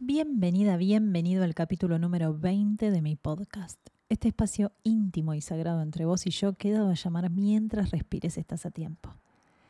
Bienvenida, bienvenido al capítulo número 20 de mi podcast. Este espacio íntimo y sagrado entre vos y yo queda a llamar Mientras respires estás a tiempo.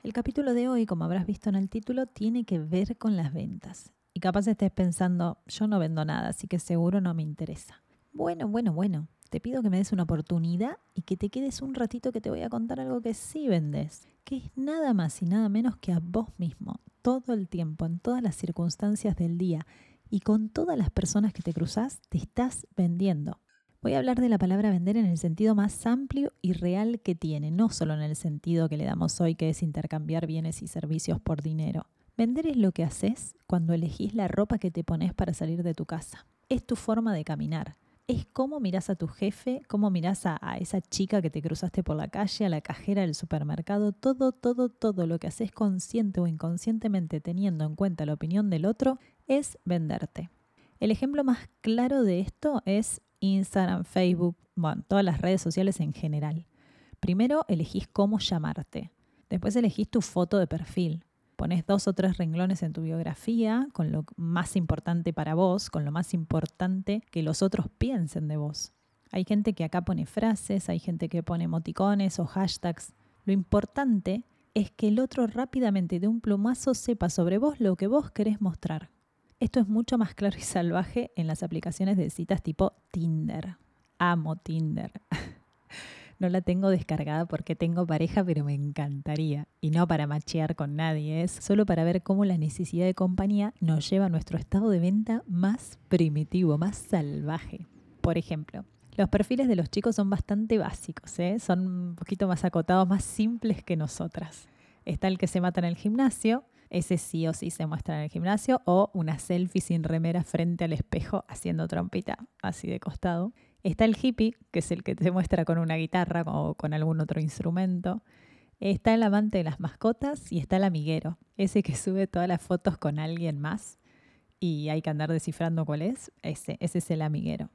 El capítulo de hoy, como habrás visto en el título, tiene que ver con las ventas. Y capaz estés pensando, yo no vendo nada, así que seguro no me interesa. Bueno, bueno, bueno, te pido que me des una oportunidad y que te quedes un ratito que te voy a contar algo que sí vendes, que es nada más y nada menos que a vos mismo, todo el tiempo, en todas las circunstancias del día y con todas las personas que te cruzas, te estás vendiendo. Voy a hablar de la palabra vender en el sentido más amplio y real que tiene, no solo en el sentido que le damos hoy, que es intercambiar bienes y servicios por dinero. Vender es lo que haces cuando elegís la ropa que te pones para salir de tu casa. Es tu forma de caminar. Es cómo mirás a tu jefe, cómo mirás a, a, esa chica que te cruzaste por la calle, a la cajera del supermercado, todo, todo, todo lo que haces consciente o inconscientemente teniendo en cuenta la opinión del otro es venderte. El ejemplo más claro de esto es Instagram, Facebook, bueno, todas las redes sociales en general. Primero elegís cómo llamarte. Después elegís tu foto de perfil. Pones dos o tres renglones en tu biografía con lo más importante para vos, con lo más importante que los otros piensen de vos. Hay gente que acá pone frases, hay gente que pone emoticones o hashtags. Lo importante es que el otro rápidamente de un plumazo sepa sobre vos lo que vos querés mostrar. Esto es mucho más claro y salvaje en las aplicaciones de citas tipo Tinder. Amo Tinder. No la tengo descargada porque tengo pareja, pero me encantaría. Y no para machear con nadie, es solo para ver cómo la necesidad de compañía nos lleva a nuestro estado de venta más primitivo, más salvaje. Por ejemplo, los perfiles de los chicos son bastante básicos, ¿eh? son un poquito más acotados, más simples que nosotras. Está el que se mata en el gimnasio, ese sí o sí se muestra en el gimnasio, o una selfie sin remera frente al espejo haciendo trompita, así de costado. Está el hippie, que es el que se muestra con una guitarra o con algún otro instrumento. Está el amante de las mascotas y está el amiguero, ese que sube todas las fotos con alguien más y hay que andar descifrando cuál es. Ese, ese es el amiguero.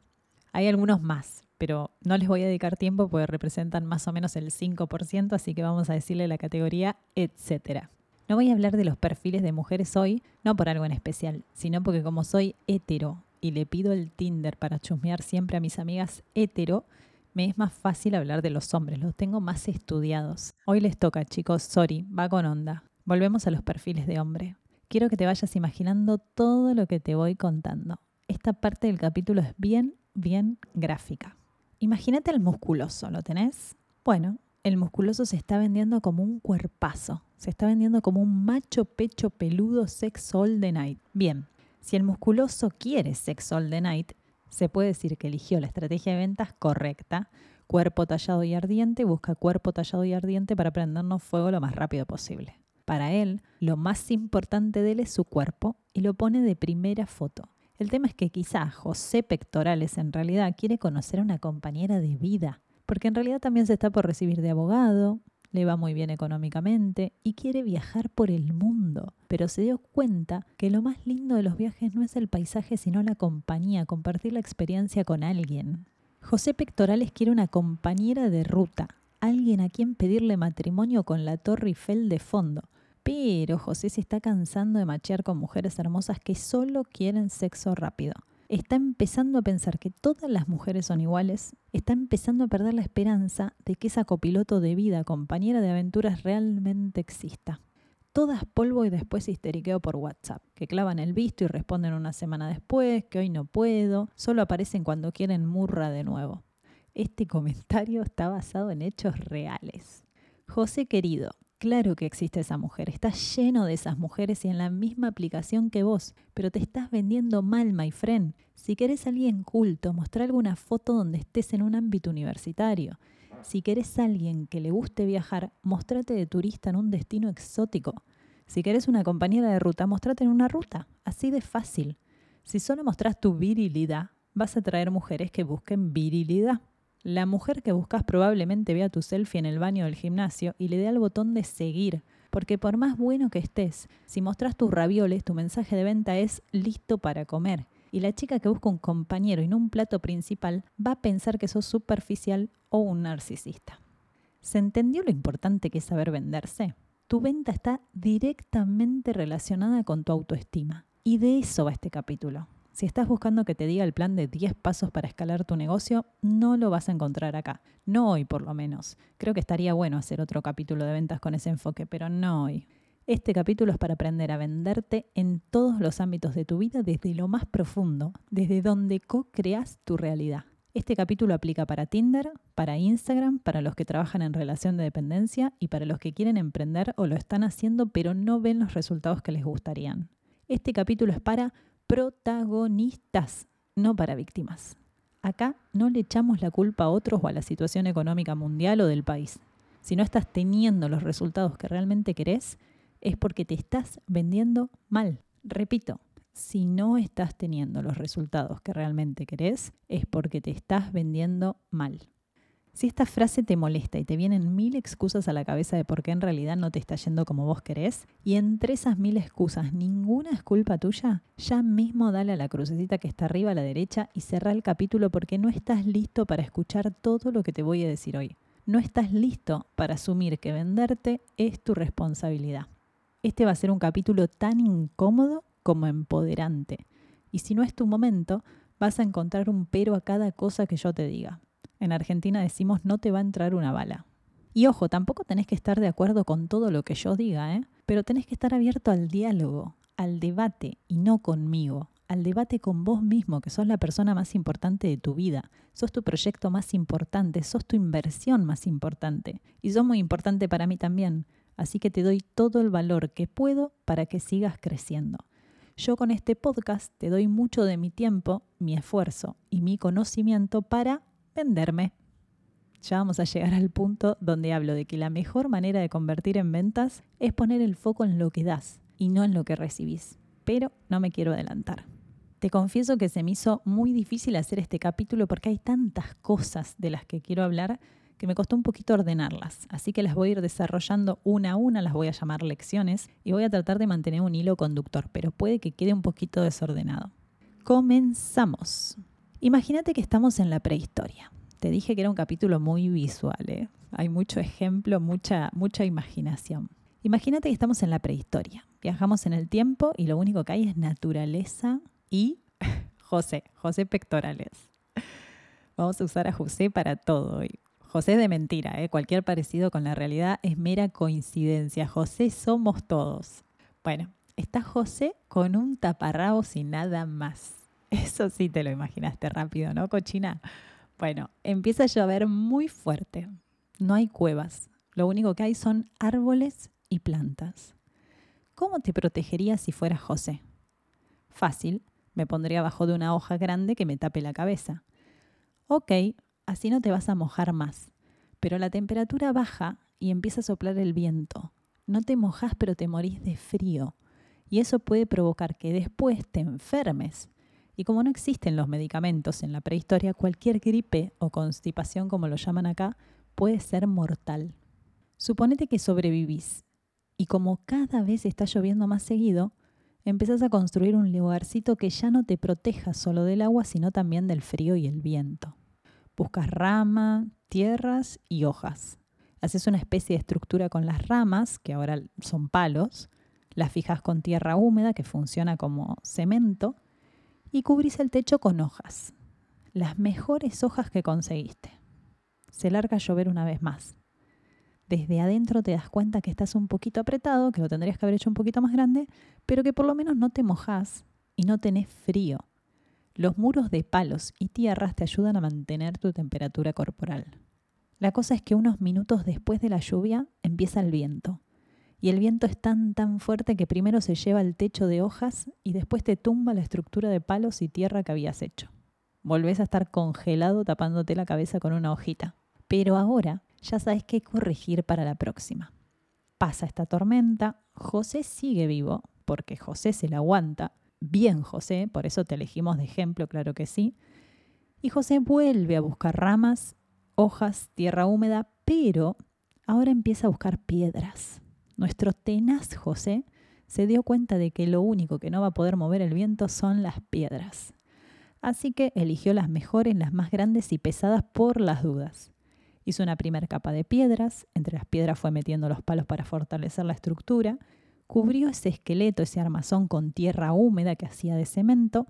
Hay algunos más, pero no les voy a dedicar tiempo porque representan más o menos el 5%, así que vamos a decirle la categoría etcétera. No voy a hablar de los perfiles de mujeres hoy, no por algo en especial, sino porque como soy hetero y le pido el Tinder para chusmear siempre a mis amigas hetero, me es más fácil hablar de los hombres, los tengo más estudiados. Hoy les toca, chicos, sorry, va con onda. Volvemos a los perfiles de hombre. Quiero que te vayas imaginando todo lo que te voy contando. Esta parte del capítulo es bien, bien gráfica. Imagínate el musculoso, ¿lo tenés? Bueno, el musculoso se está vendiendo como un cuerpazo, se está vendiendo como un macho pecho peludo sex all the night. Bien, si el musculoso quiere sex all the night, se puede decir que eligió la estrategia de ventas correcta. Cuerpo tallado y ardiente busca cuerpo tallado y ardiente para prendernos fuego lo más rápido posible. Para él, lo más importante de él es su cuerpo y lo pone de primera foto. El tema es que quizá José Pectorales en realidad quiere conocer a una compañera de vida, porque en realidad también se está por recibir de abogado, le va muy bien económicamente y quiere viajar por el mundo, pero se dio cuenta que lo más lindo de los viajes no es el paisaje, sino la compañía, compartir la experiencia con alguien. José Pectorales quiere una compañera de ruta, alguien a quien pedirle matrimonio con la Torre Eiffel de fondo. Pero José se está cansando de machear con mujeres hermosas que solo quieren sexo rápido está empezando a pensar que todas las mujeres son iguales, está empezando a perder la esperanza de que esa copiloto de vida, compañera de aventuras, realmente exista. Todas polvo y después histeriqueo por WhatsApp, que clavan el visto y responden una semana después, que hoy no puedo, solo aparecen cuando quieren murra de nuevo. Este comentario está basado en hechos reales. José querido, Claro que existe esa mujer, estás lleno de esas mujeres y en la misma aplicación que vos, pero te estás vendiendo mal, my friend. Si querés alguien culto, mostrar alguna foto donde estés en un ámbito universitario. Si querés a alguien que le guste viajar, mostrate de turista en un destino exótico. Si querés una compañera de ruta, mostrate en una ruta. Así de fácil. Si solo mostrás tu virilidad, vas a traer mujeres que busquen virilidad. La mujer que buscas probablemente vea tu selfie en el baño del gimnasio y le dé al botón de seguir, porque por más bueno que estés, si mostras tus ravioles, tu mensaje de venta es listo para comer. Y la chica que busca un compañero y no un plato principal va a pensar que sos superficial o un narcisista. ¿Se entendió lo importante que es saber venderse? Tu venta está directamente relacionada con tu autoestima. Y de eso va este capítulo Si estás buscando que te diga el plan de 10 pasos para escalar tu negocio, no lo vas a encontrar acá. No hoy por lo menos. Creo que estaría bueno hacer otro capítulo de ventas con ese enfoque, pero no hoy. Este capítulo es para aprender a venderte en todos los ámbitos de tu vida desde lo más profundo, desde donde co-creas tu realidad. Este capítulo aplica para Tinder, para Instagram, para los que trabajan en relación de dependencia y para los que quieren emprender o lo están haciendo pero no ven los resultados que les gustarían. Este capítulo es para protagonistas, no para víctimas. Acá no le echamos la culpa a otros o a la situación económica mundial o del país. Si no estás teniendo los resultados que realmente querés, es porque te estás vendiendo mal. Repito, si no estás teniendo los resultados que realmente querés, es porque te estás vendiendo mal. Si esta frase te molesta y te vienen mil excusas a la cabeza de por qué en realidad no te está yendo como vos querés, y entre esas mil excusas ninguna es culpa tuya, ya mismo dale a la crucecita que está arriba a la derecha y cerrá el capítulo porque no estás listo para escuchar todo lo que te voy a decir hoy. No estás listo para asumir que venderte es tu responsabilidad. Este va a ser un capítulo tan incómodo como empoderante. Y si no es tu momento, vas a encontrar un pero a cada cosa que yo te diga. En Argentina decimos no te va a entrar una bala. Y ojo, tampoco tenés que estar de acuerdo con todo lo que yo diga, ¿eh? pero tenés que estar abierto al diálogo, al debate y no conmigo, al debate con vos mismo, que sos la persona más importante de tu vida, sos tu proyecto más importante, sos tu inversión más importante y sos muy importante para mí también. Así que te doy todo el valor que puedo para que sigas creciendo. Yo con este podcast te doy mucho de mi tiempo, mi esfuerzo y mi conocimiento para venderme. Ya vamos a llegar al punto donde hablo de que la mejor manera de convertir en ventas es poner el foco en lo que das y no en lo que recibís. Pero no me quiero adelantar. Te confieso que se me hizo muy difícil hacer este capítulo porque hay tantas cosas de las que quiero hablar que me costó un poquito ordenarlas. Así que las voy a ir desarrollando una a una, las voy a llamar lecciones y voy a tratar de mantener un hilo conductor, pero puede que quede un poquito desordenado. Comenzamos. Imagínate que estamos en la prehistoria. Te dije que era un capítulo muy visual, ¿eh? hay mucho ejemplo, mucha, mucha imaginación. Imagínate que estamos en la prehistoria. Viajamos en el tiempo y lo único que hay es naturaleza y José, José Pectorales. Vamos a usar a José para todo hoy. José es de mentira, ¿eh? cualquier parecido con la realidad es mera coincidencia. José somos todos. Bueno, está José con un taparrabos y nada más. Eso sí te lo imaginaste rápido, ¿no, cochina? Bueno, empieza a llover muy fuerte. No hay cuevas. Lo único que hay son árboles y plantas. ¿Cómo te protegerías si fueras José? Fácil, me pondría abajo de una hoja grande que me tape la cabeza. Ok, así no te vas a mojar más. Pero la temperatura baja y empieza a soplar el viento. No te mojas, pero te morís de frío. Y eso puede provocar que después te enfermes y como no existen los medicamentos en la prehistoria, cualquier gripe o constipación, como lo llaman acá, puede ser mortal. Suponete que sobrevivís y como cada vez está lloviendo más seguido, empezás a construir un lugarcito que ya no te proteja solo del agua, sino también del frío y el viento. Buscas rama, tierras y hojas. Haces una especie de estructura con las ramas, que ahora son palos, las fijas con tierra húmeda, que funciona como cemento, y cubrís el techo con hojas, las mejores hojas que conseguiste. Se larga a llover una vez más. Desde adentro te das cuenta que estás un poquito apretado, que lo tendrías que haber hecho un poquito más grande, pero que por lo menos no te mojas y no tenés frío. Los muros de palos y tierras te ayudan a mantener tu temperatura corporal. La cosa es que unos minutos después de la lluvia empieza el viento y el viento es tan tan fuerte que primero se lleva el techo de hojas y después te tumba la estructura de palos y tierra que habías hecho. Volvés a estar congelado tapándote la cabeza con una hojita. Pero ahora ya sabes qué corregir para la próxima. Pasa esta tormenta, José sigue vivo, porque José se la aguanta. Bien José, por eso te elegimos de ejemplo, claro que sí. Y José vuelve a buscar ramas, hojas, tierra húmeda, pero ahora empieza a buscar piedras. Nuestro tenaz José se dio cuenta de que lo único que no va a poder mover el viento son las piedras. Así que eligió las mejores, las más grandes y pesadas por las dudas. Hizo una primera capa de piedras, entre las piedras fue metiendo los palos para fortalecer la estructura, cubrió ese esqueleto, ese armazón con tierra húmeda que hacía de cemento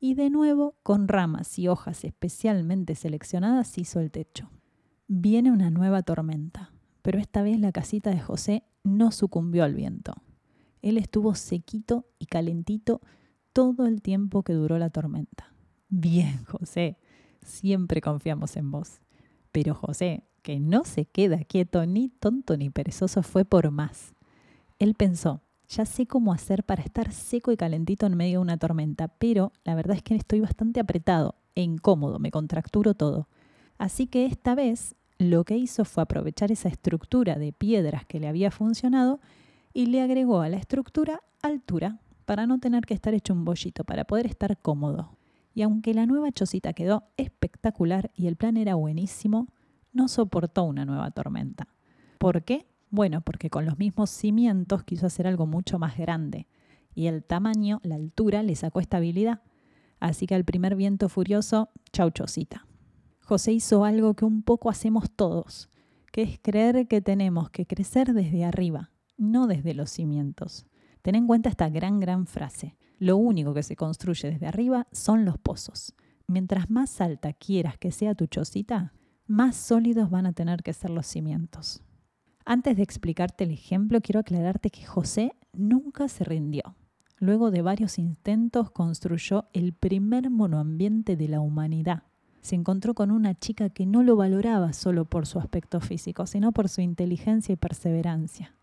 y de nuevo con ramas y hojas especialmente seleccionadas hizo el techo. Viene una nueva tormenta, pero esta vez la casita de José no sucumbió al viento. Él estuvo sequito y calentito todo el tiempo que duró la tormenta. Bien, José, siempre confiamos en vos. Pero José, que no se queda quieto ni tonto ni perezoso, fue por más. Él pensó, ya sé cómo hacer para estar seco y calentito en medio de una tormenta, pero la verdad es que estoy bastante apretado e incómodo, me contracturo todo. Así que esta vez lo que hizo fue aprovechar esa estructura de piedras que le había funcionado y le agregó a la estructura altura para no tener que estar hecho un bollito, para poder estar cómodo. Y aunque la nueva chocita quedó espectacular y el plan era buenísimo, no soportó una nueva tormenta. ¿Por qué? Bueno, porque con los mismos cimientos quiso hacer algo mucho más grande y el tamaño, la altura, le sacó estabilidad. Así que al primer viento furioso, chau chocita. José hizo algo que un poco hacemos todos, que es creer que tenemos que crecer desde arriba, no desde los cimientos. Ten en cuenta esta gran, gran frase. Lo único que se construye desde arriba son los pozos. Mientras más alta quieras que sea tu chocita, más sólidos van a tener que ser los cimientos. Antes de explicarte el ejemplo, quiero aclararte que José nunca se rindió. Luego de varios intentos construyó el primer monoambiente de la humanidad. Se encontró con una chica que no lo valoraba solo por su aspecto físico, sino por su inteligencia y perseverancia.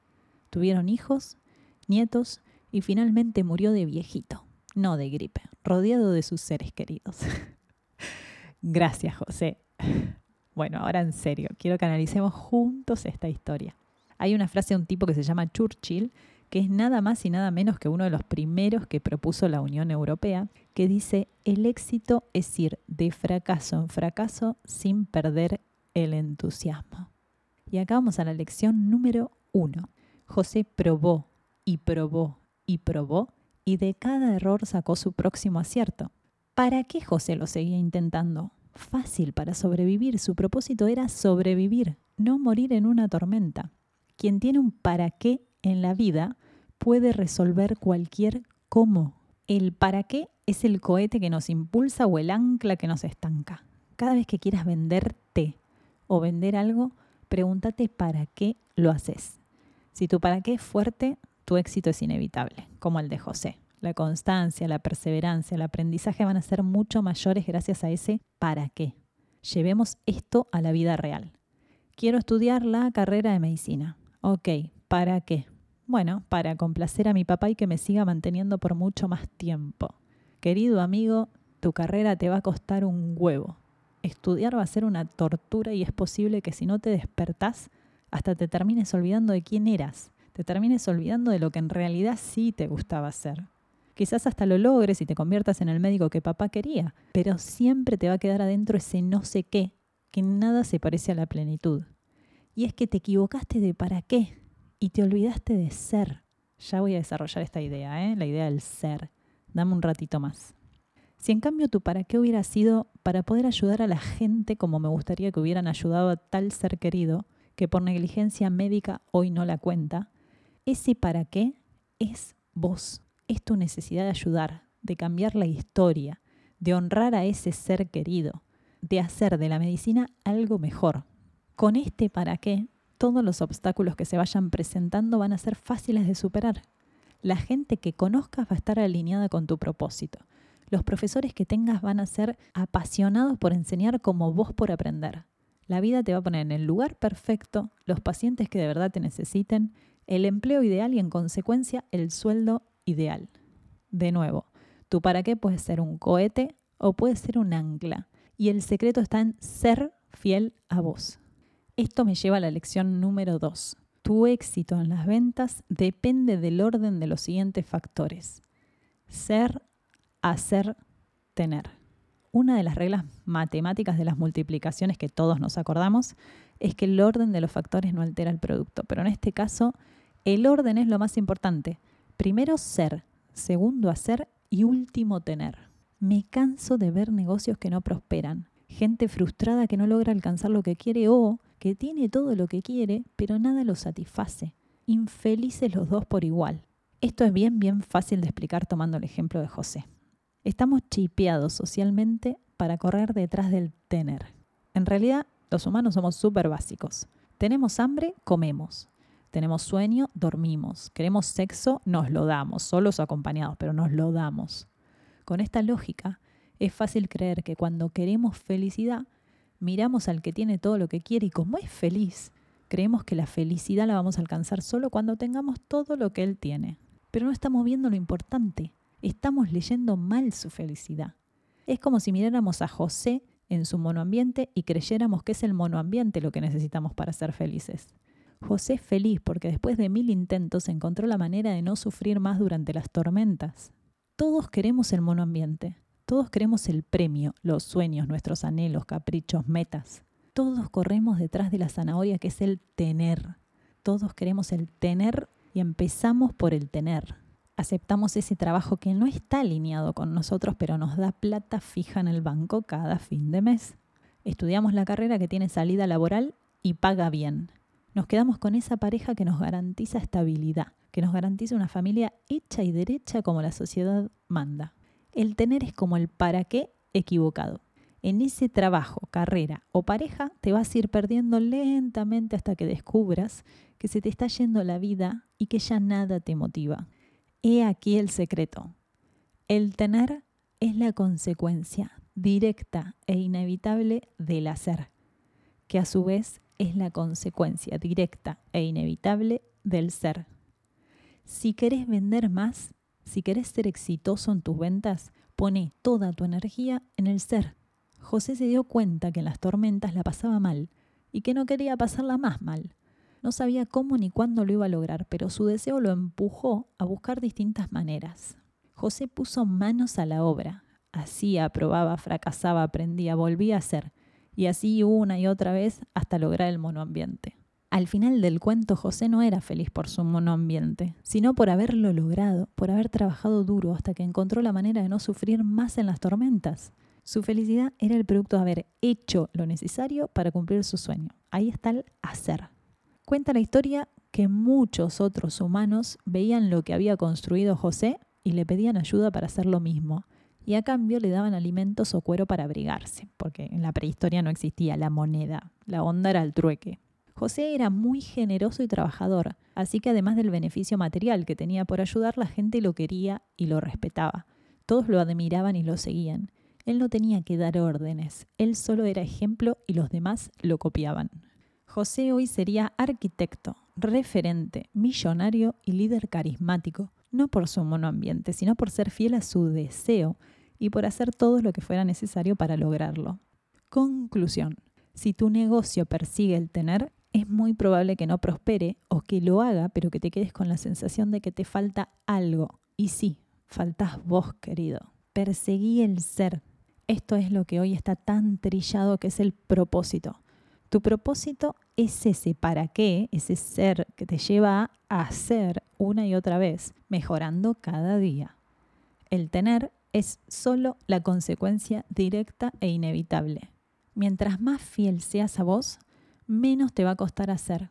Tuvieron hijos, nietos y finalmente murió de viejito, no de gripe, rodeado de sus seres queridos. Gracias, José. Bueno, ahora en serio, quiero que analicemos juntos esta historia. Hay una frase de un tipo que se llama Churchill, que es nada más y nada menos que uno de los primeros que propuso la Unión Europea, que dice, el éxito es ir de fracaso en fracaso sin perder el entusiasmo. Y acá vamos a la lección número uno. José probó y probó y probó y de cada error sacó su próximo acierto. ¿Para qué José lo seguía intentando? Fácil para sobrevivir. Su propósito era sobrevivir, no morir en una tormenta. Quien tiene un para qué en la vida puede resolver cualquier cómo. El para qué es el cohete que nos impulsa o el ancla que nos estanca. Cada vez que quieras venderte o vender algo, pregúntate para qué lo haces. Si tu para qué es fuerte, tu éxito es inevitable, como el de José. La constancia, la perseverancia, el aprendizaje van a ser mucho mayores gracias a ese para qué. Llevemos esto a la vida real. Quiero estudiar la carrera de medicina. Ok, ¿para qué? Bueno, para complacer a mi papá y que me siga manteniendo por mucho más tiempo. Querido amigo, tu carrera te va a costar un huevo. Estudiar va a ser una tortura y es posible que si no te despertás, hasta te termines olvidando de quién eras, te termines olvidando de lo que en realidad sí te gustaba hacer. Quizás hasta lo logres y te conviertas en el médico que papá quería, pero siempre te va a quedar adentro ese no sé qué, que nada se parece a la plenitud. Y es que te equivocaste de para qué y te olvidaste de ser. Ya voy a desarrollar esta idea, ¿eh? la idea del ser. Dame un ratito más. Si en cambio tu para qué hubiera sido para poder ayudar a la gente como me gustaría que hubieran ayudado a tal ser querido, que por negligencia médica hoy no la cuenta, ese para qué es vos, es tu necesidad de ayudar, de cambiar la historia, de honrar a ese ser querido, de hacer de la medicina algo mejor. Con este para qué, todos los obstáculos que se vayan presentando van a ser fáciles de superar. La gente que conozcas va a estar alineada con tu propósito. Los profesores que tengas van a ser apasionados por enseñar como vos por aprender. La vida te va a poner en el lugar perfecto, los pacientes que de verdad te necesiten, el empleo ideal y en consecuencia el sueldo ideal. De nuevo, tu para qué puede ser un cohete o puede ser un ancla. Y el secreto está en ser fiel a vos. Esto me lleva a la lección número 2. Tu éxito en las ventas depende del orden de los siguientes factores. Ser, hacer, tener una de las reglas matemáticas de las multiplicaciones que todos nos acordamos es que el orden de los factores no altera el producto, pero en este caso el orden es lo más importante. Primero ser, segundo hacer y último tener. Me canso de ver negocios que no prosperan, gente frustrada que no logra alcanzar lo que quiere o que tiene todo lo que quiere, pero nada lo satisface. Infelices los dos por igual. Esto es bien, bien fácil de explicar tomando el ejemplo de José. Estamos chipeados socialmente para correr detrás del tener. En realidad, los humanos somos súper básicos. Tenemos hambre, comemos. Tenemos sueño, dormimos. Queremos sexo, nos lo damos, solos o acompañados, pero nos lo damos. Con esta lógica, es fácil creer que cuando queremos felicidad, miramos al que tiene todo lo que quiere y como es feliz, creemos que la felicidad la vamos a alcanzar solo cuando tengamos todo lo que él tiene. Pero no estamos viendo lo importante, estamos leyendo mal su felicidad. Es como si miráramos a José en su monoambiente y creyéramos que es el monoambiente lo que necesitamos para ser felices. José es feliz porque después de mil intentos encontró la manera de no sufrir más durante las tormentas. Todos queremos el monoambiente, todos queremos el premio, los sueños, nuestros anhelos, caprichos, metas. Todos corremos detrás de la zanahoria que es el tener. Todos queremos el tener y empezamos por el tener aceptamos ese trabajo que no está alineado con nosotros, pero nos da plata fija en el banco cada fin de mes. Estudiamos la carrera que tiene salida laboral y paga bien. Nos quedamos con esa pareja que nos garantiza estabilidad, que nos garantiza una familia hecha y derecha como la sociedad manda. El tener es como el para qué equivocado. En ese trabajo, carrera o pareja te vas a ir perdiendo lentamente hasta que descubras que se te está yendo la vida y que ya nada te motiva. He aquí el secreto. El tener es la consecuencia directa e inevitable del hacer, que a su vez es la consecuencia directa e inevitable del ser. Si querés vender más, si querés ser exitoso en tus ventas, pone toda tu energía en el ser. José se dio cuenta que en las tormentas la pasaba mal y que no quería pasarla más mal. No sabía cómo ni cuándo lo iba a lograr, pero su deseo lo empujó a buscar distintas maneras. José puso manos a la obra. Hacía, probaba, fracasaba, aprendía, volvía a hacer. Y así una y otra vez hasta lograr el monoambiente. Al final del cuento, José no era feliz por su monoambiente, sino por haberlo logrado, por haber trabajado duro hasta que encontró la manera de no sufrir más en las tormentas. Su felicidad era el producto de haber hecho lo necesario para cumplir su sueño. Ahí está el hacer. Cuenta la historia que muchos otros humanos veían lo que había construido José y le pedían ayuda para hacer lo mismo. Y a cambio le daban alimentos o cuero para abrigarse, porque en la prehistoria no existía la moneda, la onda era el trueque. José era muy generoso y trabajador, así que además del beneficio material que tenía por ayudar, la gente lo quería y lo respetaba. Todos lo admiraban y lo seguían. Él no tenía que dar órdenes, él solo era ejemplo y los demás lo copiaban. José hoy sería arquitecto, referente, millonario y líder carismático, no por su monoambiente, sino por ser fiel a su deseo y por hacer todo lo que fuera necesario para lograrlo. Conclusión. Si tu negocio persigue el tener, es muy probable que no prospere o que lo haga, pero que te quedes con la sensación de que te falta algo. Y sí, faltas vos, querido. Perseguí el ser. Esto es lo que hoy está tan trillado que es el propósito. Tu propósito es ese para qué, ese ser que te lleva a hacer una y otra vez, mejorando cada día. El tener es solo la consecuencia directa e inevitable. Mientras más fiel seas a vos, menos te va a costar hacer.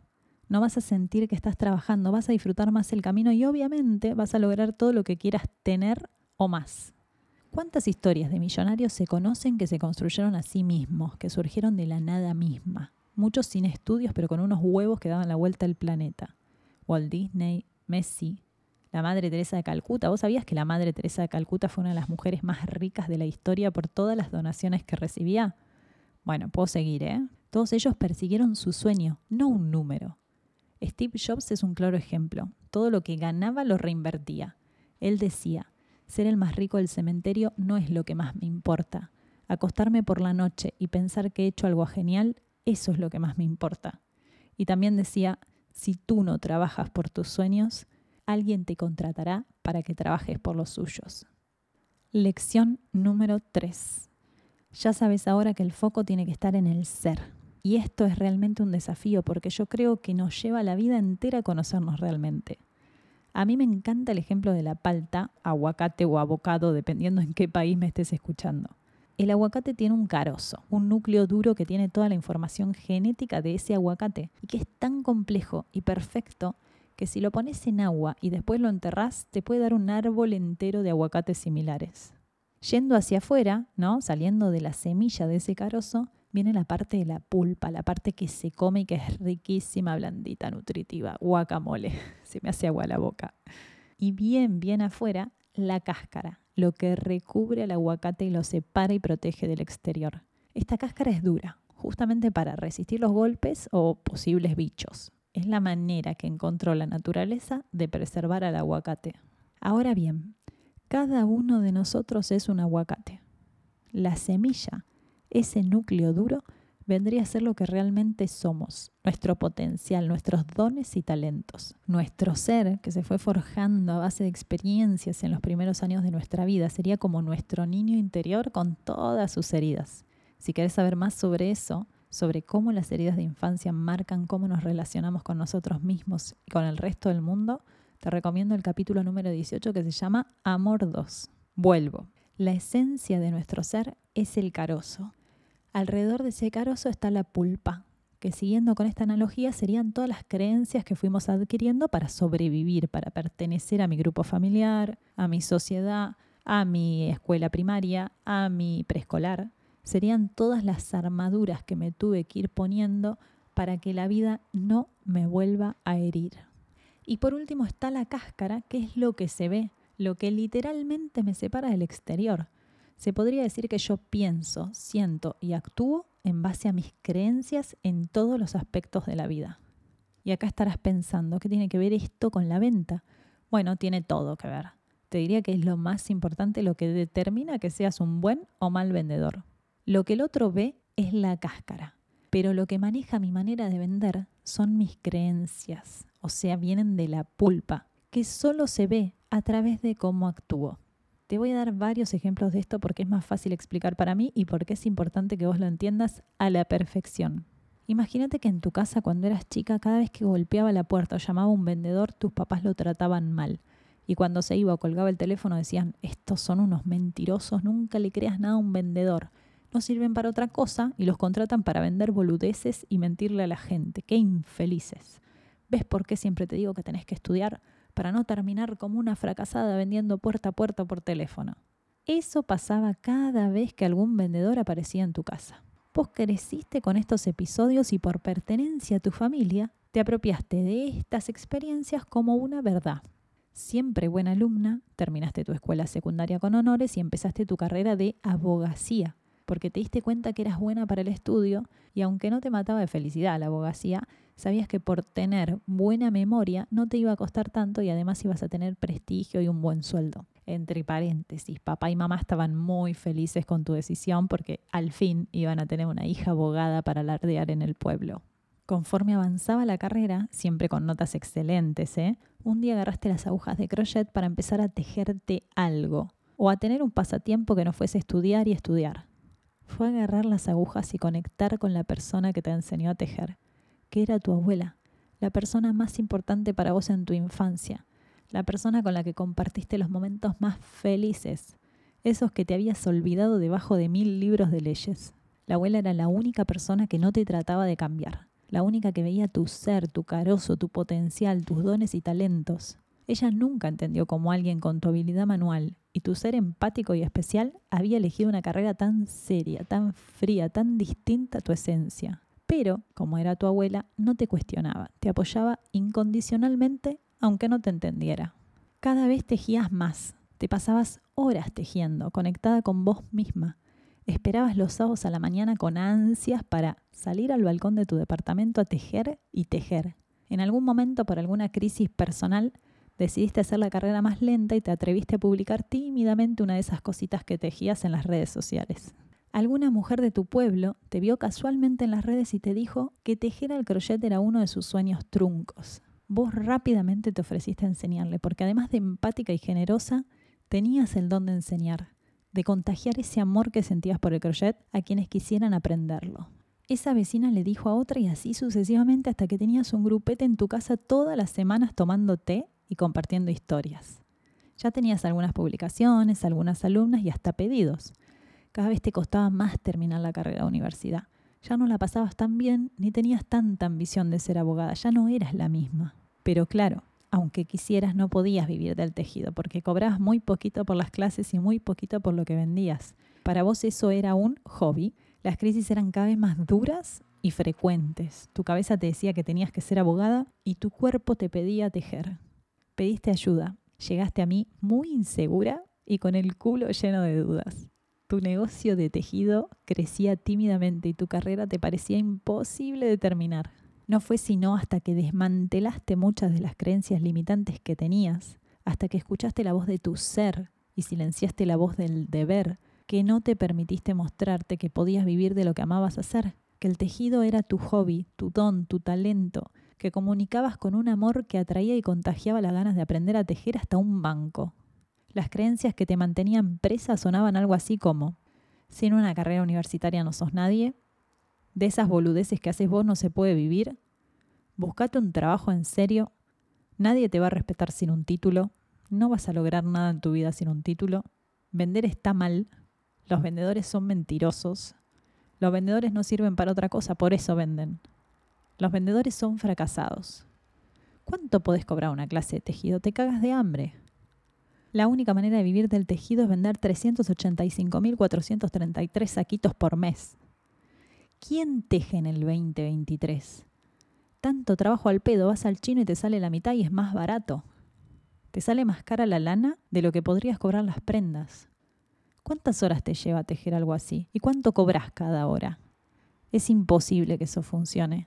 No vas a sentir que estás trabajando, vas a disfrutar más el camino y obviamente vas a lograr todo lo que quieras tener o más. ¿Cuántas historias de millonarios se conocen que se construyeron a sí mismos, que surgieron de la nada misma? Muchos sin estudios, pero con unos huevos que daban la vuelta al planeta. Walt Disney, Messi, la Madre Teresa de Calcuta. ¿Vos sabías que la Madre Teresa de Calcuta fue una de las mujeres más ricas de la historia por todas las donaciones que recibía? Bueno, puedo seguir, ¿eh? Todos ellos persiguieron su sueño, no un número. Steve Jobs es un claro ejemplo. Todo lo que ganaba lo reinvertía. Él decía, ser el más rico del cementerio no es lo que más me importa. Acostarme por la noche y pensar que he hecho algo genial, eso es lo que más me importa. Y también decía, si tú no trabajas por tus sueños, alguien te contratará para que trabajes por los suyos. Lección número 3. Ya sabes ahora que el foco tiene que estar en el ser. Y esto es realmente un desafío porque yo creo que nos lleva la vida entera a conocernos realmente. A mí me encanta el ejemplo de la palta, aguacate o abocado, dependiendo en qué país me estés escuchando. El aguacate tiene un carozo, un núcleo duro que tiene toda la información genética de ese aguacate y que es tan complejo y perfecto que si lo pones en agua y después lo enterrás, te puede dar un árbol entero de aguacates similares. Yendo hacia afuera, ¿no? Saliendo de la semilla de ese carozo, viene la parte de la pulpa, la parte que se come y que es riquísima, blandita, nutritiva, guacamole. Se me hace agua la boca. Y bien, bien afuera, la cáscara, lo que recubre al aguacate y lo separa y protege del exterior. Esta cáscara es dura, justamente para resistir los golpes o posibles bichos. Es la manera que encontró la naturaleza de preservar al aguacate. Ahora bien, cada uno de nosotros es un aguacate. La semilla, ese núcleo duro, vendría a ser lo que realmente somos, nuestro potencial, nuestros dones y talentos. Nuestro ser, que se fue forjando a base de experiencias en los primeros años de nuestra vida, sería como nuestro niño interior con todas sus heridas. Si querés saber más sobre eso, sobre cómo las heridas de infancia marcan cómo nos relacionamos con nosotros mismos y con el resto del mundo, te recomiendo el capítulo número 18 que se llama Amor 2. Vuelvo. La esencia de nuestro ser es el carozo. Alrededor de ese carozo está la pulpa, que siguiendo con esta analogía serían todas las creencias que fuimos adquiriendo para sobrevivir, para pertenecer a mi grupo familiar, a mi sociedad, a mi escuela primaria, a mi preescolar serían todas las armaduras que me tuve que ir poniendo para que la vida no me vuelva a herir. Y por último está la cáscara, que es lo que se ve, lo que literalmente me separa del exterior. Se podría decir que yo pienso, siento y actúo en base a mis creencias en todos los aspectos de la vida. Y acá estarás pensando, ¿qué tiene que ver esto con la venta? Bueno, tiene todo que ver. Te diría que es lo más importante, lo que determina que seas un buen o mal vendedor. Lo que el otro ve es la cáscara, pero lo que maneja mi manera de vender son mis creencias, o sea, vienen de la pulpa, que solo se ve a través de cómo actúo. Te voy a dar varios ejemplos de esto porque es más fácil explicar para mí y porque es importante que vos lo entiendas a la perfección. Imagínate que en tu casa cuando eras chica, cada vez que golpeaba la puerta o llamaba a un vendedor, tus papás lo trataban mal. Y cuando se iba o colgaba el teléfono decían, estos son unos mentirosos, nunca le creas nada a un vendedor no sirven para otra cosa y los contratan para vender boludeces y mentirle a la gente. ¡Qué infelices! ¿Ves por qué siempre te digo que tenés que estudiar? Para no terminar como una fracasada vendiendo puerta a puerta por teléfono. Eso pasaba cada vez que algún vendedor aparecía en tu casa. Vos creciste con estos episodios y por pertenencia a tu familia te apropiaste de estas experiencias como una verdad. Siempre buena alumna, terminaste tu escuela secundaria con honores y empezaste tu carrera de abogacía porque te diste cuenta que eras buena para el estudio y aunque no te mataba de felicidad la abogacía, sabías que por tener buena memoria no te iba a costar tanto y además ibas a tener prestigio y un buen sueldo. Entre paréntesis, papá y mamá estaban muy felices con tu decisión porque al fin iban a tener una hija abogada para alardear en el pueblo. Conforme avanzaba la carrera, siempre con notas excelentes, ¿eh? un día agarraste las agujas de crochet para empezar a tejerte algo o a tener un pasatiempo que no fuese estudiar y estudiar fue agarrar las agujas y conectar con la persona que te enseñó a tejer, que era tu abuela, la persona más importante para vos en tu infancia, la persona con la que compartiste los momentos más felices, esos que te habías olvidado debajo de mil libros de leyes. La abuela era la única persona que no te trataba de cambiar, la única que veía tu ser, tu carozo, tu potencial, tus dones y talentos. Ella nunca entendió cómo alguien con tu habilidad manual y tu ser empático y especial había elegido una carrera tan seria, tan fría, tan distinta a tu esencia. Pero, como era tu abuela, no te cuestionaba, te apoyaba incondicionalmente aunque no te entendiera. Cada vez tejías más, te pasabas horas tejiendo, conectada con vos misma. Esperabas los sábados a la mañana con ansias para salir al balcón de tu departamento a tejer y tejer. En algún momento, por alguna crisis personal, decidiste hacer la carrera más lenta y te atreviste a publicar tímidamente una de esas cositas que tejías en las redes sociales. Alguna mujer de tu pueblo te vio casualmente en las redes y te dijo que tejer al crochet era uno de sus sueños truncos. Vos rápidamente te ofreciste a enseñarle, porque además de empática y generosa, tenías el don de enseñar, de contagiar ese amor que sentías por el crochet a quienes quisieran aprenderlo. Esa vecina le dijo a otra y así sucesivamente hasta que tenías un grupete en tu casa todas las semanas tomando té y compartiendo historias. Ya tenías algunas publicaciones, algunas alumnas y hasta pedidos. Cada vez te costaba más terminar la carrera de universidad. Ya no la pasabas tan bien ni tenías tanta ambición de ser abogada, ya no eras la misma. Pero claro, aunque quisieras, no podías vivir del tejido, porque cobrabas muy poquito por las clases y muy poquito por lo que vendías. Para vos eso era un hobby. Las crisis eran cada vez más duras y frecuentes. Tu cabeza te decía que tenías que ser abogada y tu cuerpo te pedía tejer. Pediste ayuda. Llegaste a mí muy insegura y con el culo lleno de dudas. Tu negocio de tejido crecía tímidamente y tu carrera te parecía imposible de terminar. No fue sino hasta que desmantelaste muchas de las creencias limitantes que tenías, hasta que escuchaste la voz de tu ser y silenciaste la voz del deber, que no te permitiste mostrarte que podías vivir de lo que amabas hacer, que el tejido era tu hobby, tu don, tu talento, que comunicabas con un amor que atraía y contagiaba las ganas de aprender a tejer hasta un banco. Las creencias que te mantenían presa sonaban algo así como, sin una carrera universitaria no sos nadie, de esas boludeces que haces vos no se puede vivir, buscate un trabajo en serio, nadie te va a respetar sin un título, no vas a lograr nada en tu vida sin un título, vender está mal, los vendedores son mentirosos. Los vendedores no sirven para otra cosa, por eso venden. Los vendedores son fracasados. ¿Cuánto podés cobrar una clase de tejido? Te cagas de hambre. La única manera de vivir del tejido es vender 385.433 saquitos por mes. ¿Quién teje en el 2023? Tanto trabajo al pedo, vas al chino y te sale la mitad y es más barato. Te sale más cara la lana de lo que podrías cobrar las prendas. ¿Cuántas horas te lleva tejer algo así? ¿Y cuánto cobras cada hora? Es imposible que eso funcione.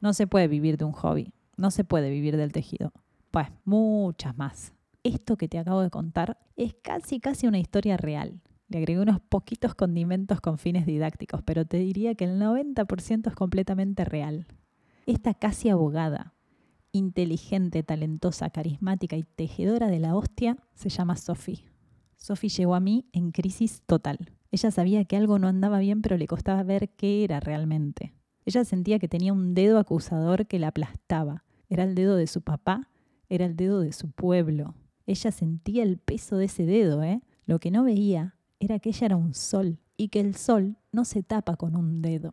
No se puede vivir de un hobby, no se puede vivir del tejido. Pues muchas más. Esto que te acabo de contar es casi casi una historia real. Le agregué unos poquitos condimentos con fines didácticos, pero te diría que el 90% es completamente real. Esta casi abogada, inteligente, talentosa, carismática y tejedora de la hostia se llama Sophie. Sophie llegó a mí en crisis total. Ella sabía que algo no andaba bien, pero le costaba ver qué era realmente. Ella sentía que tenía un dedo acusador que la aplastaba. Era el dedo de su papá, era el dedo de su pueblo. Ella sentía el peso de ese dedo, ¿eh? Lo que no veía era que ella era un sol y que el sol no se tapa con un dedo.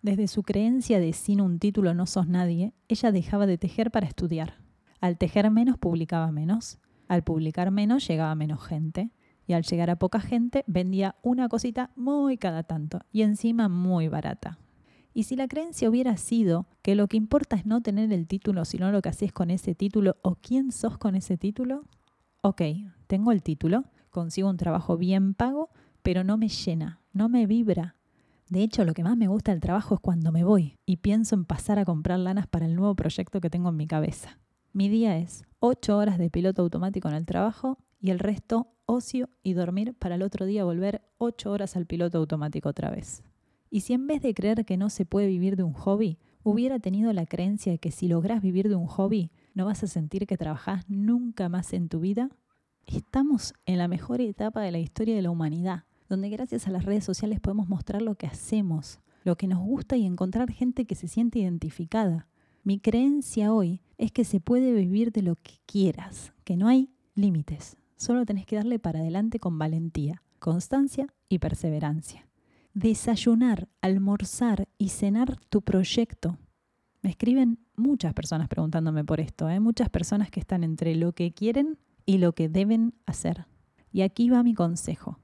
Desde su creencia de sin un título no sos nadie, ella dejaba de tejer para estudiar. Al tejer menos publicaba menos, al publicar menos llegaba menos gente y al llegar a poca gente vendía una cosita muy cada tanto y encima muy barata. Y si la creencia hubiera sido que lo que importa es no tener el título, sino lo que haces con ese título o quién sos con ese título, ok, tengo el título, consigo un trabajo bien pago, pero no me llena, no me vibra. De hecho, lo que más me gusta del trabajo es cuando me voy y pienso en pasar a comprar lanas para el nuevo proyecto que tengo en mi cabeza. Mi día es 8 horas de piloto automático en el trabajo y el resto ocio y dormir para el otro día volver 8 horas al piloto automático otra vez. Y si en vez de creer que no se puede vivir de un hobby, hubiera tenido la creencia de que si logras vivir de un hobby, no vas a sentir que trabajás nunca más en tu vida, estamos en la mejor etapa de la historia de la humanidad, donde gracias a las redes sociales podemos mostrar lo que hacemos, lo que nos gusta y encontrar gente que se siente identificada. Mi creencia hoy es que se puede vivir de lo que quieras, que no hay límites. Solo tenés que darle para adelante con valentía, constancia y perseverancia. Desayunar, almorzar y cenar tu proyecto. Me escriben muchas personas preguntándome por esto, hay ¿eh? muchas personas que están entre lo que quieren y lo que deben hacer. Y aquí va mi consejo.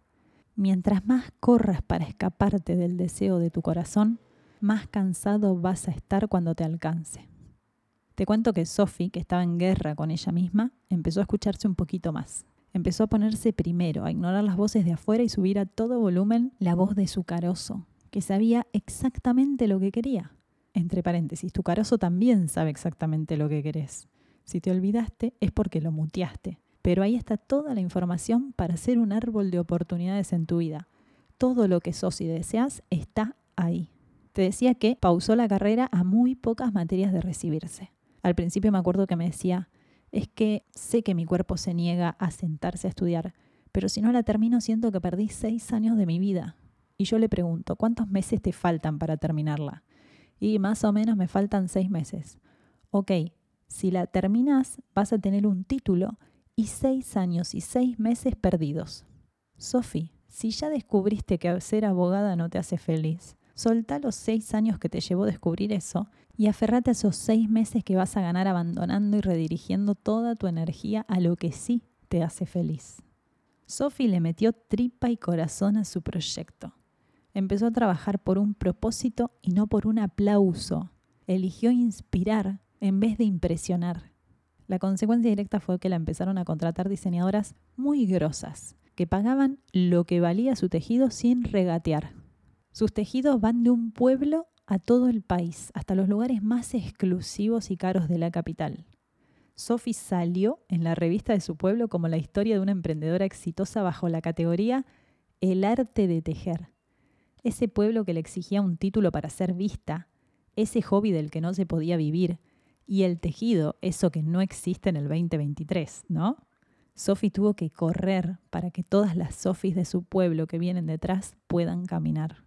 Mientras más corras para escaparte del deseo de tu corazón, más cansado vas a estar cuando te alcance. Te cuento que Sophie, que estaba en guerra con ella misma, empezó a escucharse un poquito más. Empezó a ponerse primero, a ignorar las voces de afuera y subir a todo volumen la voz de su carozo, que sabía exactamente lo que quería. Entre paréntesis, tu carozo también sabe exactamente lo que querés. Si te olvidaste es porque lo muteaste. Pero ahí está toda la información para ser un árbol de oportunidades en tu vida. Todo lo que sos y deseas está ahí. Te decía que pausó la carrera a muy pocas materias de recibirse. Al principio me acuerdo que me decía, es que sé que mi cuerpo se niega a sentarse a estudiar, pero si no la termino siento que perdí seis años de mi vida. Y yo le pregunto, ¿cuántos meses te faltan para terminarla? Y más o menos me faltan seis meses. Ok, si la terminas vas a tener un título y seis años y seis meses perdidos. Sophie, si ya descubriste que ser abogada no te hace feliz, Soltá los seis años que te llevó descubrir eso y aferrate a esos seis meses que vas a ganar abandonando y redirigiendo toda tu energía a lo que sí te hace feliz. Sophie le metió tripa y corazón a su proyecto. Empezó a trabajar por un propósito y no por un aplauso. Eligió inspirar en vez de impresionar. La consecuencia directa fue que la empezaron a contratar diseñadoras muy grosas, que pagaban lo que valía su tejido sin regatear. Sus tejidos van de un pueblo a todo el país, hasta los lugares más exclusivos y caros de la capital. Sophie salió en la revista de su pueblo como la historia de una emprendedora exitosa bajo la categoría El arte de tejer. Ese pueblo que le exigía un título para ser vista, ese hobby del que no se podía vivir, y el tejido, eso que no existe en el 2023, ¿no? Sophie tuvo que correr para que todas las Sofis de su pueblo que vienen detrás puedan caminar.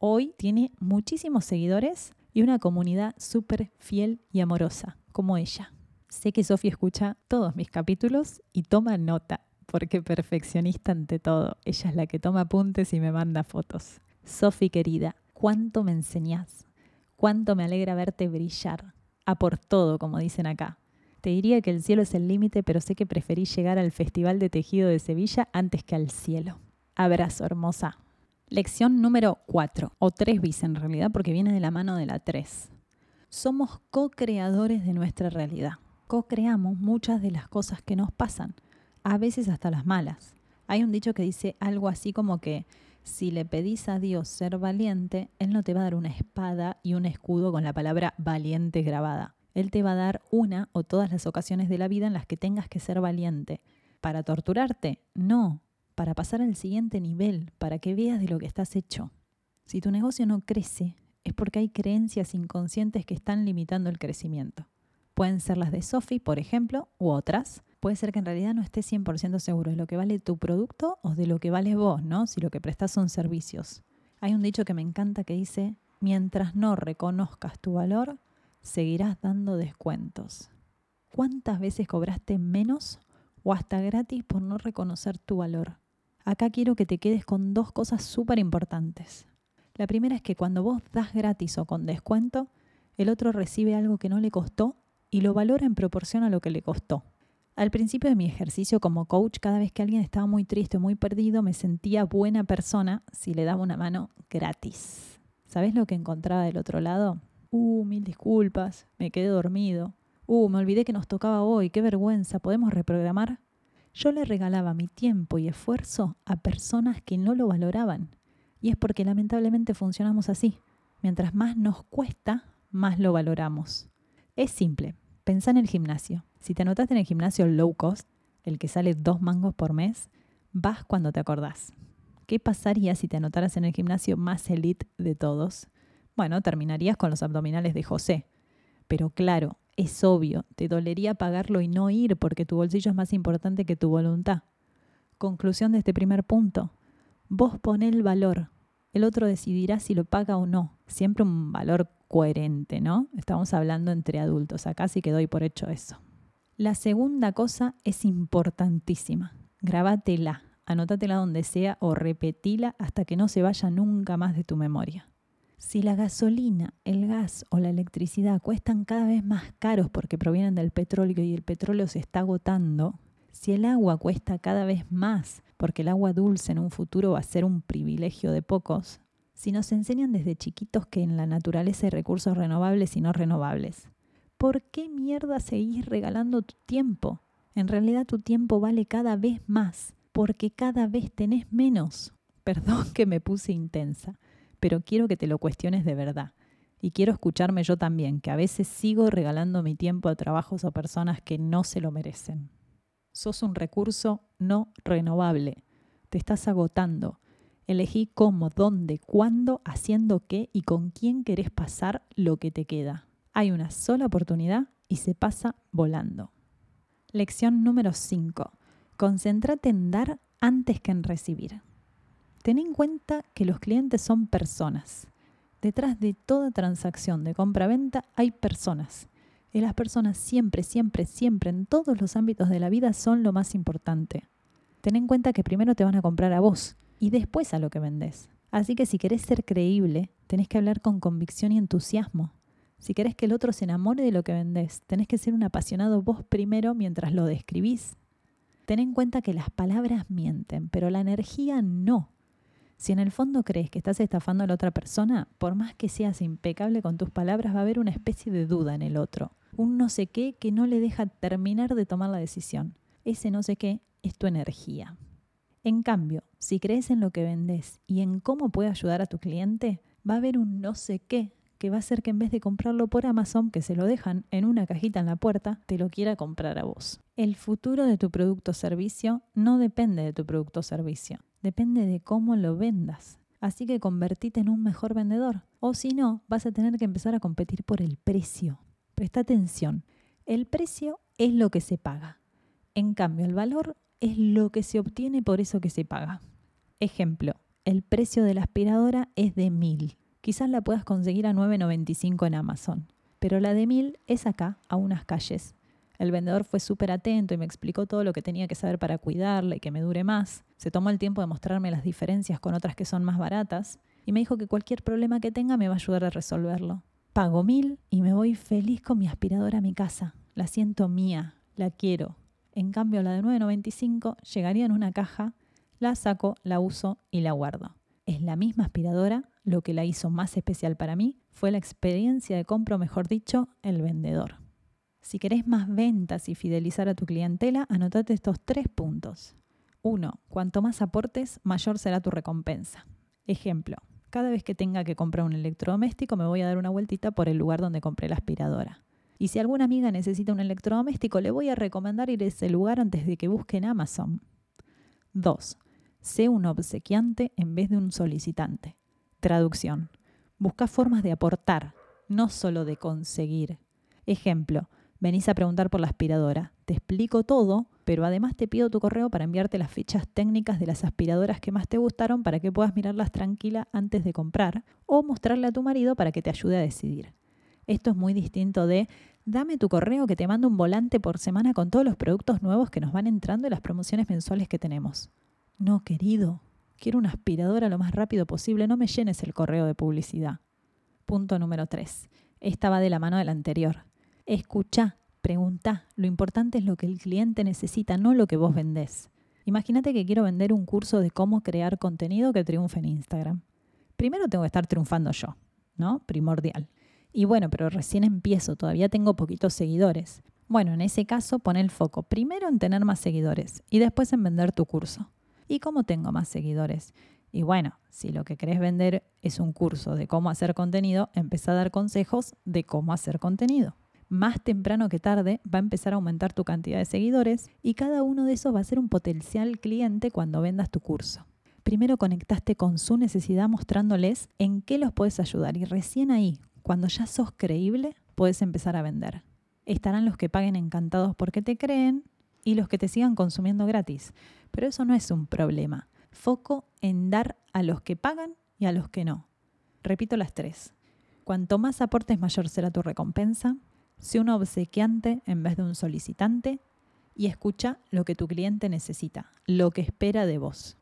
Hoy tiene muchísimos seguidores y una comunidad súper fiel y amorosa, como ella. Sé que Sofía escucha todos mis capítulos y toma nota, porque perfeccionista ante todo. Ella es la que toma apuntes y me manda fotos. Sofi querida, cuánto me enseñás, cuánto me alegra verte brillar, a por todo, como dicen acá. Te diría que el cielo es el límite, pero sé que preferí llegar al Festival de Tejido de Sevilla antes que al cielo. Abrazo, hermosa. Lección número 4, o 3 bis en realidad, porque viene de la mano de la 3. Somos co-creadores de nuestra realidad. Co-creamos muchas de las cosas que nos pasan, a veces hasta las malas. Hay un dicho que dice algo así como que si le pedís a Dios ser valiente, Él no te va a dar una espada y un escudo con la palabra valiente grabada. Él te va a dar una o todas las ocasiones de la vida en las que tengas que ser valiente. ¿Para torturarte? No, para pasar al siguiente nivel, para que veas de lo que estás hecho. Si tu negocio no crece, es porque hay creencias inconscientes que están limitando el crecimiento. Pueden ser las de Sophie, por ejemplo, u otras. Puede ser que en realidad no estés 100% seguro de lo que vale tu producto o de lo que vales vos, ¿no? Si lo que prestas son servicios. Hay un dicho que me encanta que dice, mientras no reconozcas tu valor, seguirás dando descuentos. ¿Cuántas veces cobraste menos o hasta gratis por no reconocer tu valor? Acá quiero que te quedes con dos cosas súper importantes. La primera es que cuando vos das gratis o con descuento, el otro recibe algo que no le costó y lo valora en proporción a lo que le costó. Al principio de mi ejercicio como coach, cada vez que alguien estaba muy triste o muy perdido, me sentía buena persona si le daba una mano gratis. ¿Sabes lo que encontraba del otro lado? Uh, mil disculpas, me quedé dormido. Uh, me olvidé que nos tocaba hoy, qué vergüenza, ¿podemos reprogramar? Yo le regalaba mi tiempo y esfuerzo a personas que no lo valoraban. Y es porque lamentablemente funcionamos así. Mientras más nos cuesta, más lo valoramos. Es simple. Pensá en el gimnasio. Si te anotaste en el gimnasio low cost, el que sale dos mangos por mes, vas cuando te acordás. ¿Qué pasaría si te anotaras en el gimnasio más elite de todos? Bueno, terminarías con los abdominales de José. Pero claro, es obvio, te dolería pagarlo y no ir porque tu bolsillo es más importante que tu voluntad. Conclusión de este primer punto. Vos poné el valor. El otro decidirá si lo paga o no. Siempre un valor coherente, ¿no? Estamos hablando entre adultos. Acá sí que doy por hecho eso. La segunda cosa es importantísima. Grabátela, anótatela donde sea o repetila hasta que no se vaya nunca más de tu memoria. Si la gasolina, el gas o la electricidad cuestan cada vez más caros porque provienen del petróleo y el petróleo se está agotando, si el agua cuesta cada vez más porque el agua dulce en un futuro va a ser un privilegio de pocos, si nos enseñan desde chiquitos que en la naturaleza hay recursos renovables y no renovables, ¿por qué mierda seguís regalando tu tiempo? En realidad tu tiempo vale cada vez más porque cada vez tenés menos. Perdón que me puse intensa pero quiero que te lo cuestiones de verdad. Y quiero escucharme yo también, que a veces sigo regalando mi tiempo a trabajos o personas que no se lo merecen. Sos un recurso no renovable. Te estás agotando. Elegí cómo, dónde, cuándo, haciendo qué y con quién querés pasar lo que te queda. Hay una sola oportunidad y se pasa volando. Lección número 5. Concéntrate en dar antes que en recibir ten en cuenta que los clientes son personas. Detrás de toda transacción de compra-venta hay personas. Y las personas siempre, siempre, siempre, en todos los ámbitos de la vida son lo más importante. Ten en cuenta que primero te van a comprar a vos y después a lo que vendés. Así que si querés ser creíble, tenés que hablar con convicción y entusiasmo. Si querés que el otro se enamore de lo que vendés, tenés que ser un apasionado vos primero mientras lo describís. Ten en cuenta que las palabras mienten, pero la energía no. Si en el fondo crees que estás estafando a la otra persona, por más que seas impecable con tus palabras, va a haber una especie de duda en el otro. Un no sé qué que no le deja terminar de tomar la decisión. Ese no sé qué es tu energía. En cambio, si crees en lo que vendes y en cómo puede ayudar a tu cliente, va a haber un no sé qué que va a hacer que en vez de comprarlo por Amazon, que se lo dejan en una cajita en la puerta, te lo quiera comprar a vos. El futuro de tu producto o servicio no depende de tu producto o servicio, depende de cómo lo vendas. Así que convertite en un mejor vendedor. O si no, vas a tener que empezar a competir por el precio. Presta atención. El precio es lo que se paga. En cambio, el valor es lo que se obtiene por eso que se paga. Ejemplo, el precio de la aspiradora es de 1000 quizás la puedas conseguir a 9.95 en Amazon. Pero la de 1000 es acá, a unas calles. El vendedor fue súper atento y me explicó todo lo que tenía que saber para cuidarla y que me dure más. Se tomó el tiempo de mostrarme las diferencias con otras que son más baratas y me dijo que cualquier problema que tenga me va a ayudar a resolverlo. Pago 1000 y me voy feliz con mi aspiradora a mi casa. La siento mía, la quiero. En cambio, la de 9.95 llegaría en una caja, la saco, la uso y la guardo. Es la misma aspiradora, lo que la hizo más especial para mí fue la experiencia de compra, o mejor dicho, el vendedor. Si querés más ventas y fidelizar a tu clientela, anotate estos tres puntos. Uno, Cuanto más aportes, mayor será tu recompensa. Ejemplo, cada vez que tenga que comprar un electrodoméstico me voy a dar una vueltita por el lugar donde compré la aspiradora. Y si alguna amiga necesita un electrodoméstico, le voy a recomendar ir a ese lugar antes de que busque en Amazon. 2. Sé un obsequiante en vez de un solicitante. Traducción. Busca formas de aportar, no solo de conseguir. Ejemplo, venís a preguntar por la aspiradora. Te explico todo, pero además te pido tu correo para enviarte las fichas técnicas de las aspiradoras que más te gustaron para que puedas mirarlas tranquila antes de comprar o mostrarle a tu marido para que te ayude a decidir. Esto es muy distinto de dame tu correo que te mando un volante por semana con todos los productos nuevos que nos van entrando y las promociones mensuales que tenemos. No, querido, Quiero una aspiradora lo más rápido posible, no me llenes el correo de publicidad. Punto número 3. Esta va de la mano del anterior. Escucha, pregunta. Lo importante es lo que el cliente necesita, no lo que vos vendés. Imagínate que quiero vender un curso de cómo crear contenido que triunfe en Instagram. Primero tengo que estar triunfando yo, ¿no? Primordial. Y bueno, pero recién empiezo, todavía tengo poquitos seguidores. Bueno, en ese caso pon el foco primero en tener más seguidores y después en vender tu curso y cómo tengo más seguidores. Y bueno, si lo que querés vender es un curso de cómo hacer contenido, empieza a dar consejos de cómo hacer contenido. Más temprano que tarde va a empezar a aumentar tu cantidad de seguidores y cada uno de esos va a ser un potencial cliente cuando vendas tu curso. Primero conectaste con su necesidad mostrándoles en qué los puedes ayudar y recién ahí, cuando ya sos creíble, puedes empezar a vender. Estarán los que paguen encantados porque te creen y los que te sigan consumiendo gratis. Pero eso no es un problema. Foco en dar a los que pagan y a los que no. Repito las tres. Cuanto más aportes, mayor será tu recompensa. Sé un obsequiante en vez de un solicitante. Y escucha lo que tu cliente necesita, lo que espera de vos.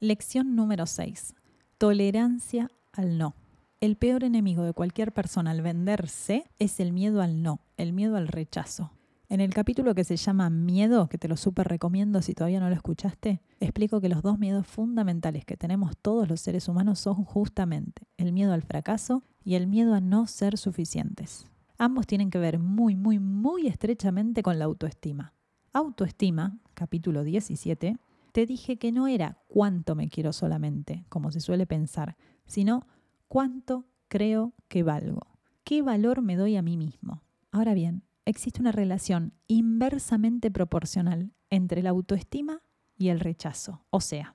Lección número 6. Tolerancia al no. El peor enemigo de cualquier persona al venderse es el miedo al no, el miedo al rechazo. En el capítulo que se llama Miedo, que te lo súper recomiendo si todavía no lo escuchaste, explico que los dos miedos fundamentales que tenemos todos los seres humanos son justamente el miedo al fracaso y el miedo a no ser suficientes. Ambos tienen que ver muy, muy, muy estrechamente con la autoestima. Autoestima, capítulo 17, te dije que no era cuánto me quiero solamente, como se suele pensar, sino cuánto creo que valgo. ¿Qué valor me doy a mí mismo? Ahora bien, existe una relación inversamente proporcional entre la autoestima y el rechazo. O sea,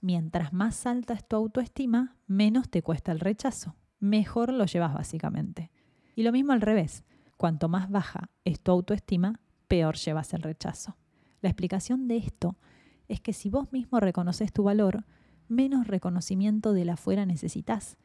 mientras más alta es tu autoestima, menos te cuesta el rechazo. Mejor lo llevas básicamente. Y lo mismo al revés. Cuanto más baja es tu autoestima, peor llevas el rechazo. La explicación de esto es que si vos mismo reconoces tu valor, menos reconocimiento de la afuera necesitas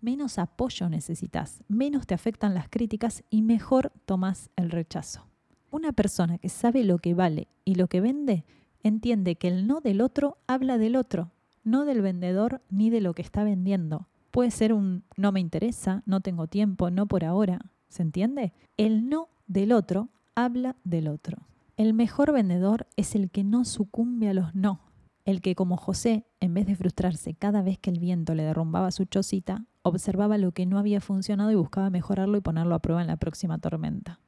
menos apoyo necesitas, menos te afectan las críticas y mejor tomas el rechazo. Una persona que sabe lo que vale y lo que vende entiende que el no del otro habla del otro, no del vendedor ni de lo que está vendiendo. Puede ser un no me interesa, no tengo tiempo, no por ahora. ¿Se entiende? El no del otro habla del otro. El mejor vendedor es el que no sucumbe a los no. El que, como José, en vez de frustrarse cada vez que el viento le derrumbaba su chocita, observaba lo que no había funcionado y buscaba mejorarlo y ponerlo a prueba en la próxima tormenta.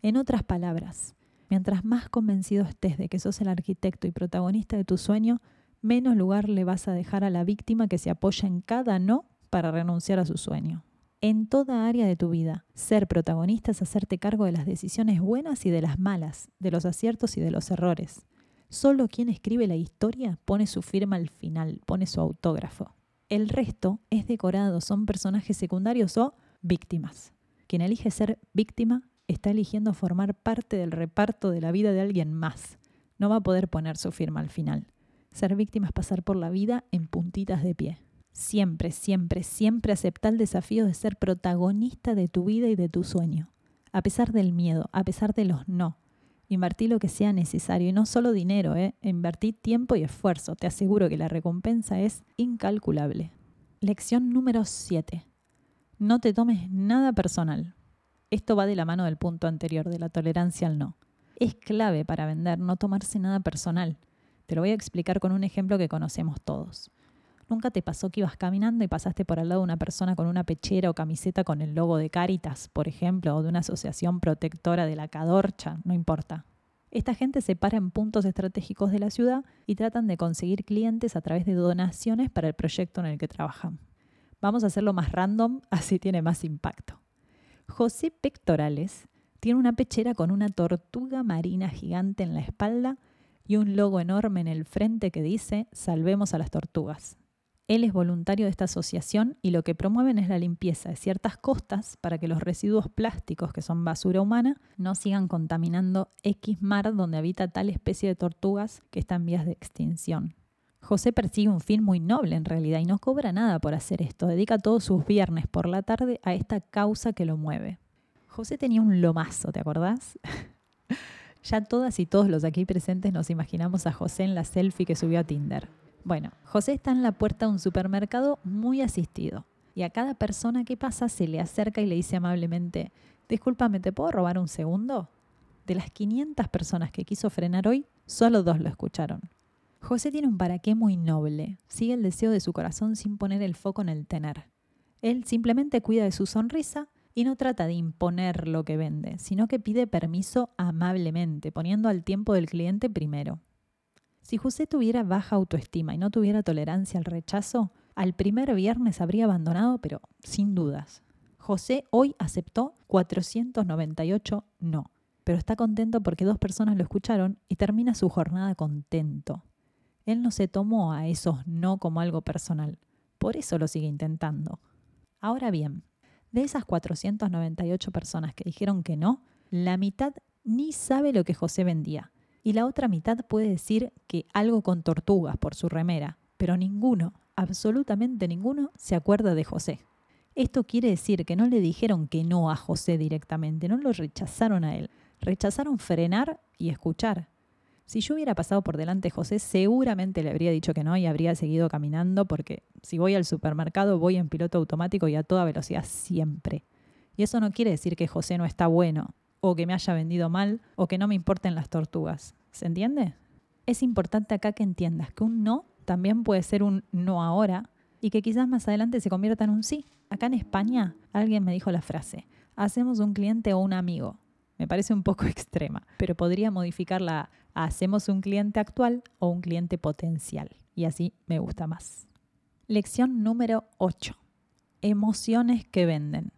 En otras palabras, mientras más convencido estés de que sos el arquitecto y protagonista de tu sueño, menos lugar le vas a dejar a la víctima que se apoya en cada no para renunciar a su sueño. En toda área de tu vida, ser protagonista es hacerte cargo de las decisiones buenas y de las malas, de los aciertos y de los errores. Solo quien escribe la historia pone su firma al final, pone su autógrafo. El resto es decorado, son personajes secundarios o víctimas. Quien elige ser víctima está eligiendo formar parte del reparto de la vida de alguien más. No va a poder poner su firma al final. Ser víctima es pasar por la vida en puntitas de pie. Siempre, siempre, siempre acepta el desafío de ser protagonista de tu vida y de tu sueño. A pesar del miedo, a pesar de los no. Invertí lo que sea necesario y no solo dinero, ¿eh? invertí tiempo y esfuerzo. Te aseguro que la recompensa es incalculable. Lección número 7. No te tomes nada personal. Esto va de la mano del punto anterior, de la tolerancia al no. Es clave para vender no tomarse nada personal. Te lo voy a explicar con un ejemplo que conocemos todos. ¿Nunca te pasó que ibas caminando y pasaste por al lado de una persona con una pechera o camiseta con el logo de Caritas, por ejemplo, o de una asociación protectora de la Cadorcha? No importa. Esta gente se para en puntos estratégicos de la ciudad y tratan de conseguir clientes a través de donaciones para el proyecto en el que trabajan. Vamos a hacerlo más random, así tiene más impacto. José Pectorales tiene una pechera con una tortuga marina gigante en la espalda y un logo enorme en el frente que dice Salvemos a las tortugas. Él es voluntario de esta asociación y lo que promueven es la limpieza de ciertas costas para que los residuos plásticos, que son basura humana, no sigan contaminando X mar donde habita tal especie de tortugas que está en vías de extinción. José persigue un fin muy noble en realidad y no cobra nada por hacer esto. Dedica todos sus viernes por la tarde a esta causa que lo mueve. José tenía un lomazo, ¿te acordás? ya todas y todos los aquí presentes nos imaginamos a José en la selfie que subió a Tinder. Bueno, José está en la puerta de un supermercado muy asistido y a cada persona que pasa se le acerca y le dice amablemente, discúlpame, ¿te puedo robar un segundo? De las 500 personas que quiso frenar hoy, solo dos lo escucharon. José tiene un para qué muy noble. Sigue el deseo de su corazón sin poner el foco en el tener. Él simplemente cuida de su sonrisa y no trata de imponer lo que vende, sino que pide permiso amablemente, poniendo al tiempo del cliente primero. Si José tuviera baja autoestima y no tuviera tolerancia al rechazo, al primer viernes habría abandonado, pero sin dudas. José hoy aceptó 498 no, pero está contento porque dos personas lo escucharon y termina su jornada contento. Él no se tomó a esos no como algo personal. Por eso lo sigue intentando. Ahora bien, de esas 498 personas que dijeron que no, la mitad ni sabe lo que José vendía. Y la otra mitad puede decir que algo con tortugas por su remera, pero ninguno, absolutamente ninguno, se acuerda de José. Esto quiere decir que no le dijeron que no a José directamente, no lo rechazaron a él. Rechazaron frenar y escuchar. Si yo hubiera pasado por delante José, seguramente le habría dicho que no y habría seguido caminando porque si voy al supermercado voy en piloto automático y a toda velocidad siempre. Y eso no quiere decir que José no está bueno, o que me haya vendido mal, o que no me importen las tortugas. ¿Se entiende? Es importante acá que entiendas que un no también puede ser un no ahora y que quizás más adelante se convierta en un sí. Acá en España alguien me dijo la frase, hacemos un cliente o un amigo. Me parece un poco extrema, pero podría modificarla a hacemos un cliente actual o un cliente potencial. Y así me gusta más. Lección número 8. Emociones que venden.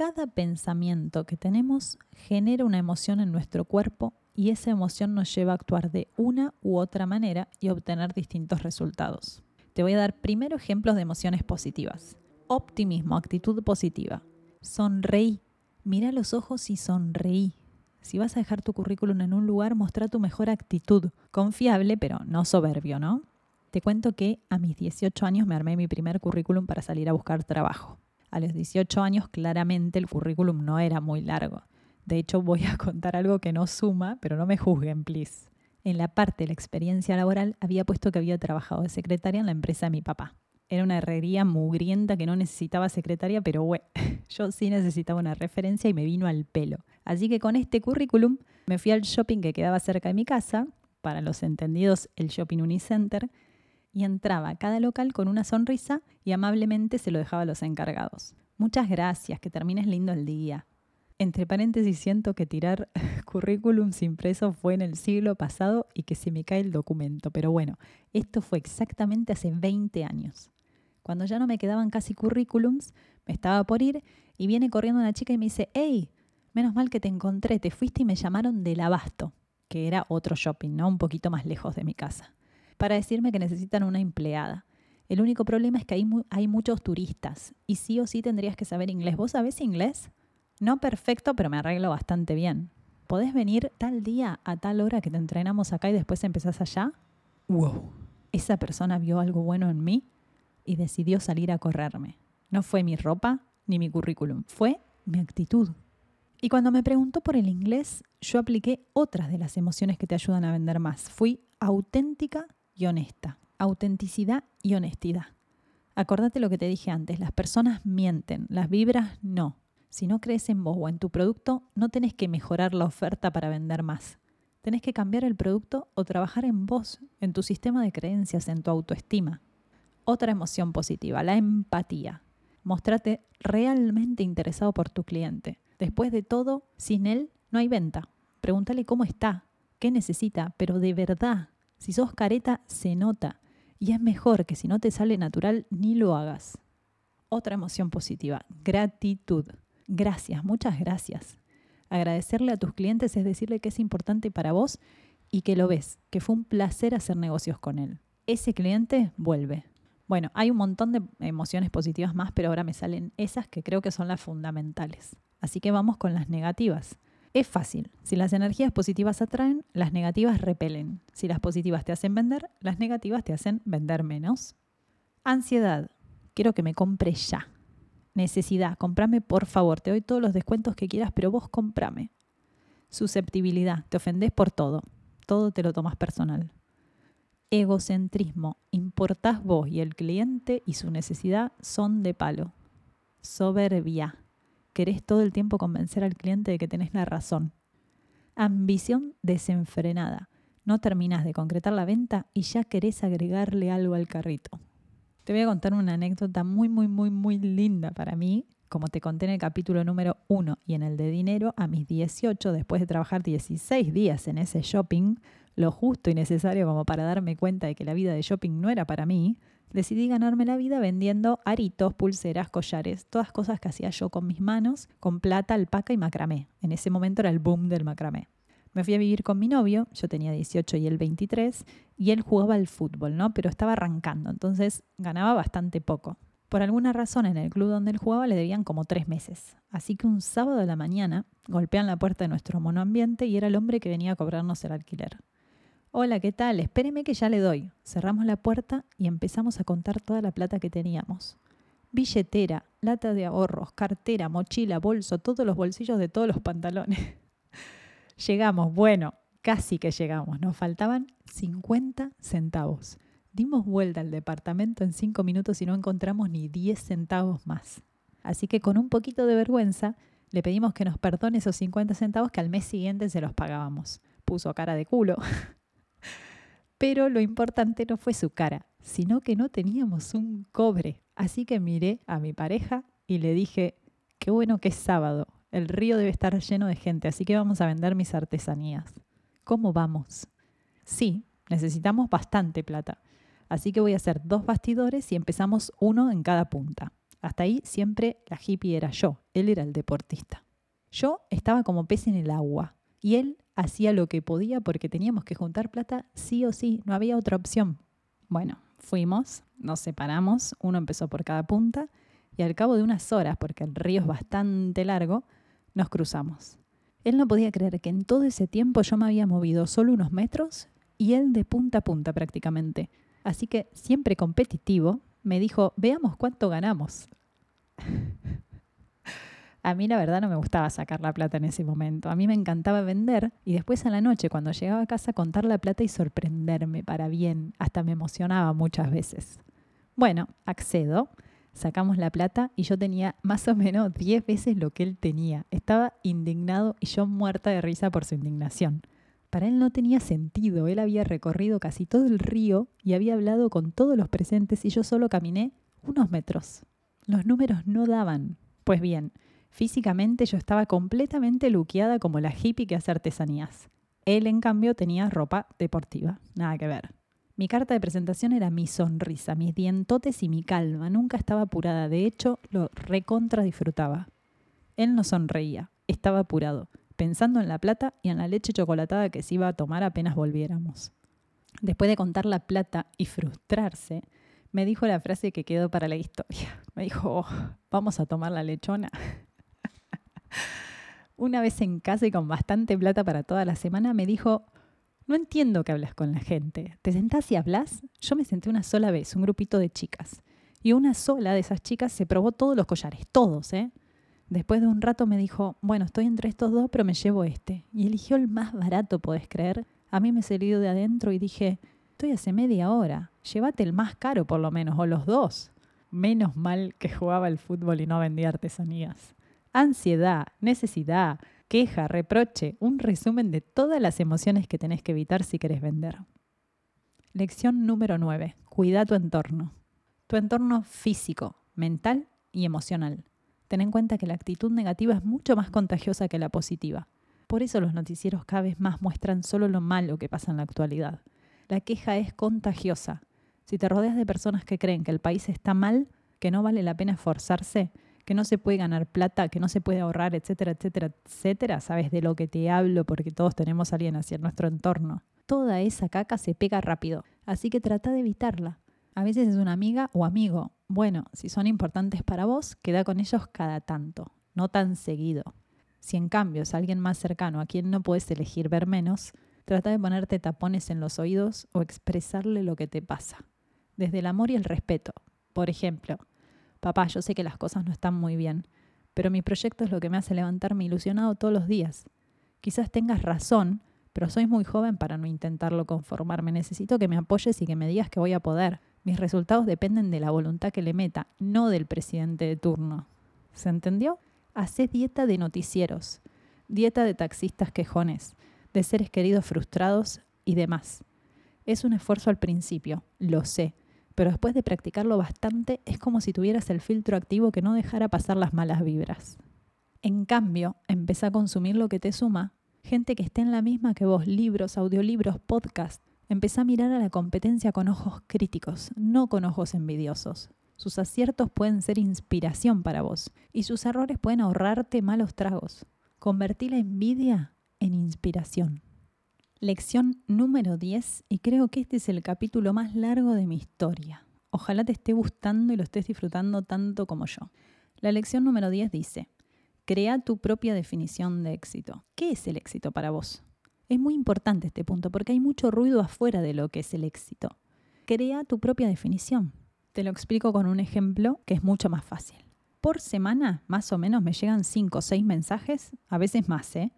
Cada pensamiento que tenemos genera una emoción en nuestro cuerpo y esa emoción nos lleva a actuar de una u otra manera y obtener distintos resultados. Te voy a dar primero ejemplos de emociones positivas. Optimismo, actitud positiva. Sonreí, Mira los ojos y sonreí. Si vas a dejar tu currículum en un lugar, muestra tu mejor actitud. Confiable, pero no soberbio, ¿no? Te cuento que a mis 18 años me armé mi primer currículum para salir a buscar trabajo. A los 18 años claramente el currículum no era muy largo. De hecho, voy a contar algo que no suma, pero no me juzguen, please. En la parte de la experiencia laboral había puesto que había trabajado de secretaria en la empresa de mi papá. Era una herrería mugrienta que no necesitaba secretaria, pero bueno, yo sí necesitaba una referencia y me vino al pelo. Así que con este currículum me fui al shopping que quedaba cerca de mi casa, para los entendidos el Shopping Unicenter, y entraba a cada local con una sonrisa y amablemente se lo dejaba a los encargados. Muchas gracias, que termines lindo el día. Entre paréntesis siento que tirar currículums impresos fue en el siglo pasado y que se me cae el documento, pero bueno, esto fue exactamente hace 20 años. Cuando ya no me quedaban casi currículums, me estaba por ir y viene corriendo una chica y me dice, hey, menos mal que te encontré, te fuiste y me llamaron del Abasto, que era otro shopping, ¿no? Un poquito más lejos de mi casa para decirme que necesitan una empleada. El único problema es que hay, hay muchos turistas y sí o sí tendrías que saber inglés. ¿Vos sabés inglés? No perfecto, pero me arreglo bastante bien. ¿Podés venir tal día a tal hora que te entrenamos acá y después empezás allá? ¡Wow! Esa persona vio algo bueno en mí y decidió salir a correrme. No fue mi ropa ni mi currículum, fue mi actitud. Y cuando me preguntó por el inglés, yo apliqué otras de las emociones que te ayudan a vender más. Fui auténtica y honesta. Autenticidad y honestidad. Acordate lo que te dije antes, las personas mienten, las vibras no. Si no crees en vos o en tu producto, no tenés que mejorar la oferta para vender más. Tenés que cambiar el producto o trabajar en vos, en tu sistema de creencias, en tu autoestima. Otra emoción positiva, la empatía. Mostrate realmente interesado por tu cliente. Después de todo, sin él no hay venta. Pregúntale cómo está, qué necesita, pero de verdad, si sos careta, se nota. Y es mejor que si no te sale natural, ni lo hagas. Otra emoción positiva, gratitud. Gracias, muchas gracias. Agradecerle a tus clientes es decirle que es importante para vos y que lo ves, que fue un placer hacer negocios con él. Ese cliente vuelve. Bueno, hay un montón de emociones positivas más, pero ahora me salen esas que creo que son las fundamentales. Así que vamos con las negativas. Es fácil. Si las energías positivas atraen, las negativas repelen. Si las positivas te hacen vender, las negativas te hacen vender menos. Ansiedad. Quiero que me compre ya. Necesidad. Comprame por favor. Te doy todos los descuentos que quieras, pero vos comprame. Susceptibilidad. Te ofendés por todo. Todo te lo tomas personal. Egocentrismo. Importás vos y el cliente y su necesidad son de palo. Soberbia querés todo el tiempo convencer al cliente de que tenés la razón. Ambición desenfrenada. No terminás de concretar la venta y ya querés agregarle algo al carrito. Te voy a contar una anécdota muy, muy, muy, muy linda para mí. Como te conté en el capítulo número 1 y en el de dinero, a mis 18, después de trabajar 16 días en ese shopping, lo justo y necesario como para darme cuenta de que la vida de shopping no era para mí, decidí ganarme la vida vendiendo aritos, pulseras, collares, todas cosas que hacía yo con mis manos, con plata, alpaca y macramé. En ese momento era el boom del macramé. Me fui a vivir con mi novio, yo tenía 18 y él 23, y él jugaba al fútbol, ¿no? Pero estaba arrancando, entonces ganaba bastante poco. Por alguna razón en el club donde él jugaba le debían como tres meses. Así que un sábado de la mañana golpean la puerta de nuestro monoambiente y era el hombre que venía a cobrarnos el alquiler. Hola, ¿qué tal? Espéreme que ya le doy. Cerramos la puerta y empezamos a contar toda la plata que teníamos. Billetera, lata de ahorros, cartera, mochila, bolso, todos los bolsillos de todos los pantalones. llegamos, bueno, casi que llegamos. Nos faltaban 50 centavos. Dimos vuelta al departamento en 5 minutos y no encontramos ni 10 centavos más. Así que con un poquito de vergüenza le pedimos que nos perdone esos 50 centavos que al mes siguiente se los pagábamos. Puso cara de culo. Pero lo importante no fue su cara, sino que no teníamos un cobre. Así que miré a mi pareja y le dije, qué bueno que es sábado, el río debe estar lleno de gente, así que vamos a vender mis artesanías. ¿Cómo vamos? Sí, necesitamos bastante plata. Así que voy a hacer dos bastidores y empezamos uno en cada punta. Hasta ahí siempre la hippie era yo, él era el deportista. Yo estaba como pez en el agua y él hacía lo que podía porque teníamos que juntar plata sí o sí, no había otra opción. Bueno, fuimos, nos separamos, uno empezó por cada punta y al cabo de unas horas, porque el río es bastante largo, nos cruzamos. Él no podía creer que en todo ese tiempo yo me había movido solo unos metros y él de punta a punta prácticamente. Así que, siempre competitivo, me dijo, veamos cuánto ganamos. A mí la verdad no me gustaba sacar la plata en ese momento. A mí me encantaba vender y después a la noche cuando llegaba a casa contar la plata y sorprenderme para bien. Hasta me emocionaba muchas veces. Bueno, accedo, sacamos la plata y yo tenía más o menos 10 veces lo que él tenía. Estaba indignado y yo muerta de risa por su indignación. Para él no tenía sentido, él había recorrido casi todo el río y había hablado con todos los presentes y yo solo caminé unos metros. Los números no daban. Pues bien, físicamente yo estaba completamente luqueada como la hippie que hace artesanías. Él, en cambio, tenía ropa deportiva. Nada que ver. Mi carta de presentación era mi sonrisa, mis dientotes y mi calma. Nunca estaba apurada. De hecho, lo recontra disfrutaba. Él no sonreía. Estaba apurado pensando en la plata y en la leche chocolatada que se iba a tomar apenas volviéramos. Después de contar la plata y frustrarse, me dijo la frase que quedó para la historia. Me dijo, oh, vamos a tomar la lechona. Una vez en casa y con bastante plata para toda la semana, me dijo, no entiendo que hablas con la gente. ¿Te sentás y hablas? Yo me senté una sola vez, un grupito de chicas. Y una sola de esas chicas se probó todos los collares, todos, ¿eh? Después de un rato me dijo, bueno, estoy entre estos dos, pero me llevo este. Y eligió el más barato, podés creer. A mí me salió de adentro y dije, estoy hace media hora, llévate el más caro por lo menos, o los dos. Menos mal que jugaba al fútbol y no vendía artesanías. Ansiedad, necesidad, queja, reproche, un resumen de todas las emociones que tenés que evitar si querés vender. Lección número 9. Cuida tu entorno. Tu entorno físico, mental y emocional. Ten en cuenta que la actitud negativa es mucho más contagiosa que la positiva. Por eso los noticieros cada vez más muestran solo lo malo que pasa en la actualidad. La queja es contagiosa. Si te rodeas de personas que creen que el país está mal, que no vale la pena esforzarse, que no se puede ganar plata, que no se puede ahorrar, etcétera, etcétera, etcétera, sabes de lo que te hablo porque todos tenemos a alguien hacia nuestro entorno. Toda esa caca se pega rápido, así que trata de evitarla. A veces es una amiga o amigo, bueno, si son importantes para vos, queda con ellos cada tanto, no tan seguido. Si en cambio es alguien más cercano a quien no puedes elegir ver menos, trata de ponerte tapones en los oídos o expresarle lo que te pasa. Desde el amor y el respeto. Por ejemplo, papá, yo sé que las cosas no están muy bien, pero mi proyecto es lo que me hace levantarme ilusionado todos los días. Quizás tengas razón, pero soy muy joven para no intentarlo conformarme. Necesito que me apoyes y que me digas que voy a poder. Mis resultados dependen de la voluntad que le meta, no del presidente de turno. ¿Se entendió? Hacé dieta de noticieros, dieta de taxistas quejones, de seres queridos frustrados y demás. Es un esfuerzo al principio, lo sé, pero después de practicarlo bastante es como si tuvieras el filtro activo que no dejara pasar las malas vibras. En cambio, empezá a consumir lo que te suma, gente que esté en la misma que vos, libros, audiolibros, podcasts, Empecé a mirar a la competencia con ojos críticos, no con ojos envidiosos. Sus aciertos pueden ser inspiración para vos y sus errores pueden ahorrarte malos tragos. Convertí la envidia en inspiración. Lección número 10 y creo que este es el capítulo más largo de mi historia. Ojalá te esté gustando y lo estés disfrutando tanto como yo. La lección número 10 dice, crea tu propia definición de éxito. ¿Qué es el éxito para vos? Es muy importante este punto porque hay mucho ruido afuera de lo que es el éxito. Crea tu propia definición. Te lo explico con un ejemplo que es mucho más fácil. Por semana, más o menos, me llegan 5 o 6 mensajes, a veces más, ¿eh?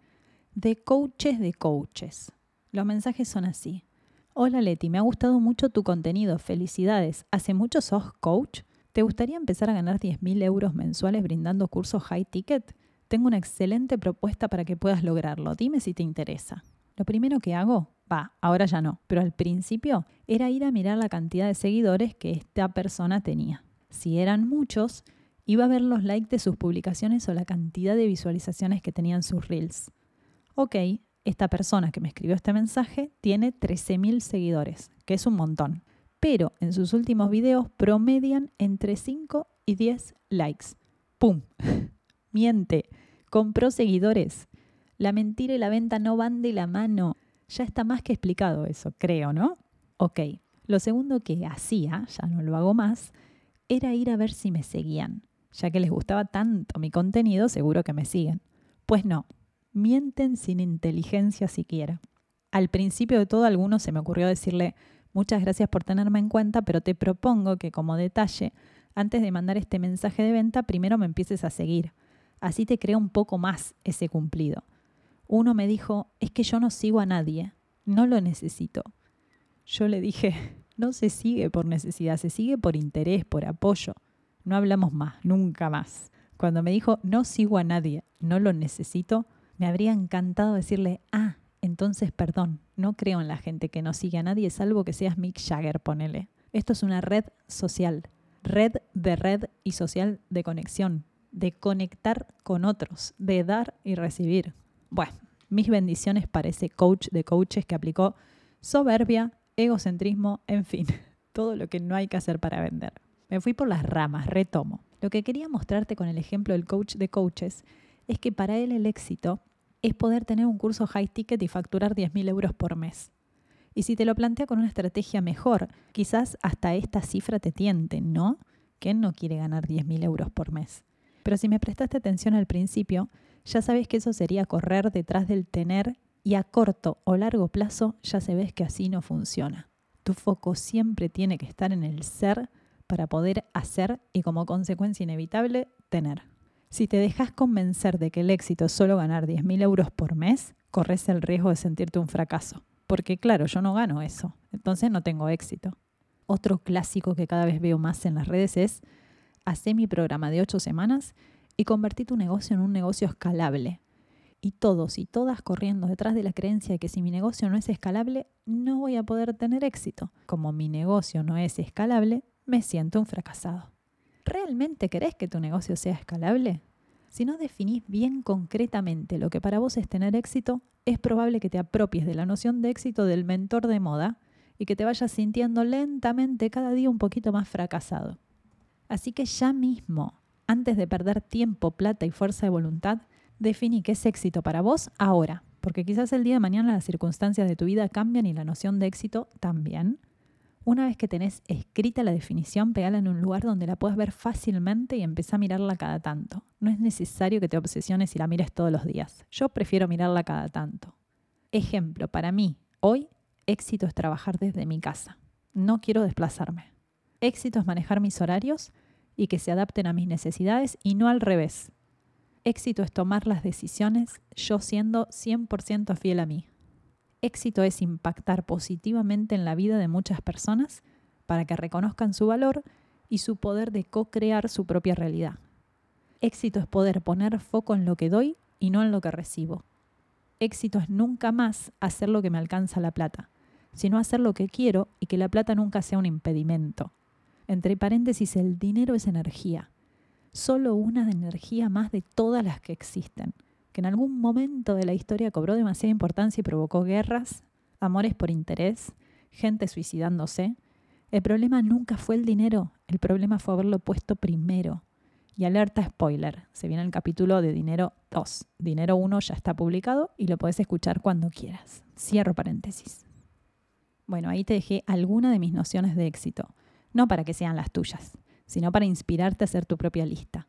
De coaches de coaches. Los mensajes son así. Hola Leti, me ha gustado mucho tu contenido, felicidades. ¿Hace mucho sos coach? ¿Te gustaría empezar a ganar 10.000 euros mensuales brindando cursos high ticket? Tengo una excelente propuesta para que puedas lograrlo. Dime si te interesa. Lo primero que hago, va, ahora ya no, pero al principio era ir a mirar la cantidad de seguidores que esta persona tenía. Si eran muchos, iba a ver los likes de sus publicaciones o la cantidad de visualizaciones que tenían sus reels. Ok, esta persona que me escribió este mensaje tiene 13.000 seguidores, que es un montón. Pero en sus últimos videos promedian entre 5 y 10 likes. ¡Pum! Miente. Compró seguidores. La mentira y la venta no van de la mano. Ya está más que explicado eso, creo, ¿no? Ok. Lo segundo que hacía, ya no lo hago más, era ir a ver si me seguían. Ya que les gustaba tanto mi contenido, seguro que me siguen. Pues no, mienten sin inteligencia siquiera. Al principio de todo, a algunos se me ocurrió decirle, muchas gracias por tenerme en cuenta, pero te propongo que como detalle, antes de mandar este mensaje de venta, primero me empieces a seguir. Así te creo un poco más ese cumplido. Uno me dijo, es que yo no sigo a nadie, no lo necesito. Yo le dije, no se sigue por necesidad, se sigue por interés, por apoyo. No hablamos más, nunca más. Cuando me dijo, no sigo a nadie, no lo necesito, me habría encantado decirle, ah, entonces perdón, no creo en la gente que no sigue a nadie, salvo que seas Mick Jagger, ponele. Esto es una red social, red de red y social de conexión, de conectar con otros, de dar y recibir. Bueno, mis bendiciones para ese coach de coaches que aplicó soberbia, egocentrismo, en fin, todo lo que no hay que hacer para vender. Me fui por las ramas, retomo. Lo que quería mostrarte con el ejemplo del coach de coaches es que para él el éxito es poder tener un curso high ticket y facturar 10.000 euros por mes. Y si te lo plantea con una estrategia mejor, quizás hasta esta cifra te tiente, ¿no? ¿Quién no quiere ganar 10.000 euros por mes? Pero si me prestaste atención al principio, ya sabes que eso sería correr detrás del tener y a corto o largo plazo ya se ves que así no funciona. Tu foco siempre tiene que estar en el ser para poder hacer y como consecuencia inevitable tener. Si te dejas convencer de que el éxito es solo ganar 10.000 euros por mes, corres el riesgo de sentirte un fracaso. Porque claro, yo no gano eso, entonces no tengo éxito. Otro clásico que cada vez veo más en las redes es, hacé mi programa de 8 semanas y convertí tu negocio en un negocio escalable. Y todos y todas corriendo detrás de la creencia de que si mi negocio no es escalable, no voy a poder tener éxito. Como mi negocio no es escalable, me siento un fracasado. ¿Realmente querés que tu negocio sea escalable? Si no definís bien concretamente lo que para vos es tener éxito, es probable que te apropies de la noción de éxito del mentor de moda y que te vayas sintiendo lentamente cada día un poquito más fracasado. Así que ya mismo, antes de perder tiempo, plata y fuerza de voluntad, definí qué es éxito para vos ahora, porque quizás el día de mañana las circunstancias de tu vida cambian y la noción de éxito también. Una vez que tenés escrita la definición, pegala en un lugar donde la puedas ver fácilmente y empezá a mirarla cada tanto. No es necesario que te obsesiones y la mires todos los días. Yo prefiero mirarla cada tanto. Ejemplo, para mí, hoy, éxito es trabajar desde mi casa. No quiero desplazarme. Éxito es manejar mis horarios y que se adapten a mis necesidades y no al revés. Éxito es tomar las decisiones yo siendo 100% fiel a mí éxito es impactar positivamente en la vida de muchas personas para que reconozcan su valor y su poder de co-crear su propia realidad. Éxito es poder poner foco en lo que doy y no en lo que recibo. Éxito es nunca más hacer lo que me alcanza la plata, sino hacer lo que quiero y que la plata nunca sea un impedimento. Entre paréntesis, el dinero es energía, solo una energía más de todas las que existen que en algún momento de la historia cobró demasiada importancia y provocó guerras, amores por interés, gente suicidándose. El problema nunca fue el dinero, el problema fue haberlo puesto primero. Y alerta spoiler, se viene el capítulo de Dinero 2. Dinero 1 ya está publicado y lo puedes escuchar cuando quieras. Cierro paréntesis. Bueno, ahí te dejé alguna de mis nociones de éxito, no para que sean las tuyas, sino para inspirarte a hacer tu propia lista.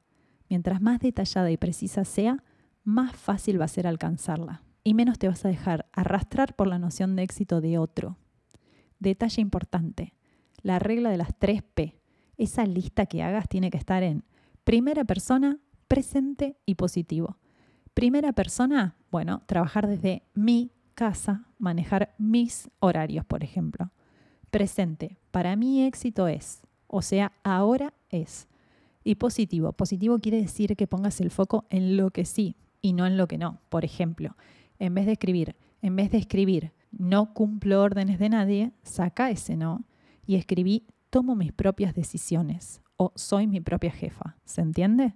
Mientras más detallada y precisa sea, más fácil va a ser alcanzarla y menos te vas a dejar arrastrar por la noción de éxito de otro. Detalle importante, la regla de las 3 P. Esa lista que hagas tiene que estar en primera persona, presente y positivo. Primera persona, bueno, trabajar desde mi casa, manejar mis horarios, por ejemplo. Presente, para mí éxito es, o sea, ahora es. Y positivo, positivo quiere decir que pongas el foco en lo que sí, y no en lo que no. Por ejemplo, en vez de escribir, en vez de escribir no cumplo órdenes de nadie, saca ese no y escribí tomo mis propias decisiones o soy mi propia jefa. ¿Se entiende?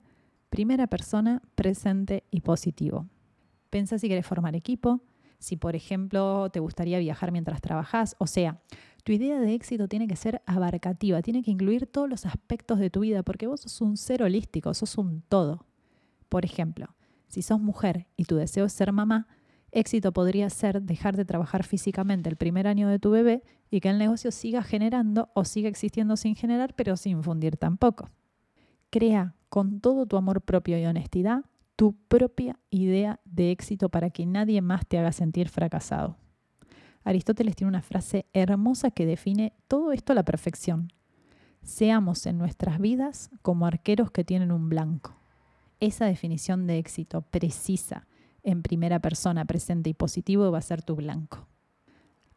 Primera persona, presente y positivo. Pensa si quieres formar equipo, si por ejemplo te gustaría viajar mientras trabajas, o sea, tu idea de éxito tiene que ser abarcativa, tiene que incluir todos los aspectos de tu vida, porque vos sos un ser holístico, sos un todo. Por ejemplo, si sos mujer y tu deseo es ser mamá, éxito podría ser dejar de trabajar físicamente el primer año de tu bebé y que el negocio siga generando o siga existiendo sin generar, pero sin fundir tampoco. Crea con todo tu amor propio y honestidad tu propia idea de éxito para que nadie más te haga sentir fracasado. Aristóteles tiene una frase hermosa que define todo esto a la perfección. Seamos en nuestras vidas como arqueros que tienen un blanco esa definición de éxito precisa en primera persona, presente y positivo va a ser tu blanco.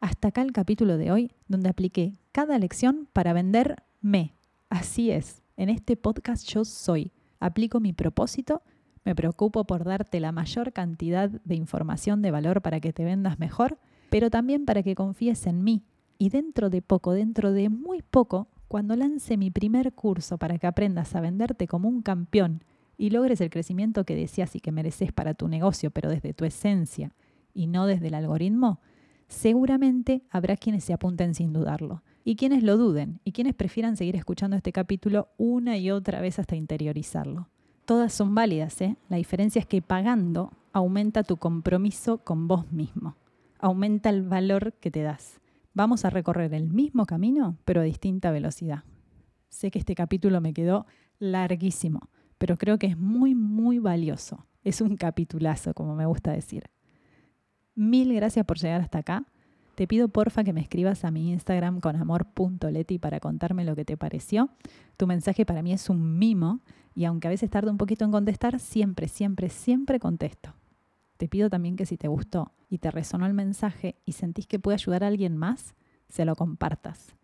Hasta acá el capítulo de hoy, donde apliqué cada lección para venderme. Así es, en este podcast yo soy. Aplico mi propósito, me preocupo por darte la mayor cantidad de información de valor para que te vendas mejor, pero también para que confíes en mí. Y dentro de poco, dentro de muy poco, cuando lance mi primer curso para que aprendas a venderte como un campeón y logres el crecimiento que deseas y que mereces para tu negocio, pero desde tu esencia y no desde el algoritmo, seguramente habrá quienes se apunten sin dudarlo y quienes lo duden y quienes prefieran seguir escuchando este capítulo una y otra vez hasta interiorizarlo. Todas son válidas, ¿eh? La diferencia es que pagando aumenta tu compromiso con vos mismo, aumenta el valor que te das. Vamos a recorrer el mismo camino, pero a distinta velocidad. Sé que este capítulo me quedó larguísimo, pero creo que es muy, muy valioso. Es un capitulazo, como me gusta decir. Mil gracias por llegar hasta acá. Te pido porfa que me escribas a mi Instagram con amor.leti para contarme lo que te pareció. Tu mensaje para mí es un mimo y aunque a veces tarde un poquito en contestar, siempre, siempre, siempre contesto. Te pido también que si te gustó y te resonó el mensaje y sentís que puede ayudar a alguien más, se lo compartas.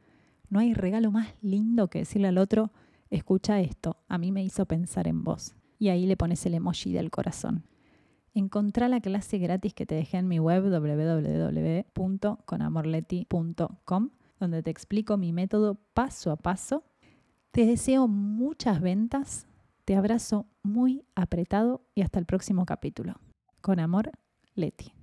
No hay regalo más lindo que decirle al otro, escucha esto, a mí me hizo pensar en vos. Y ahí le pones el emoji del corazón. Encontrá la clase gratis que te dejé en mi web www.conamorleti.com, donde te explico mi método paso a paso. Te deseo muchas ventas, te abrazo muy apretado y hasta el próximo capítulo. Con amor, Leti.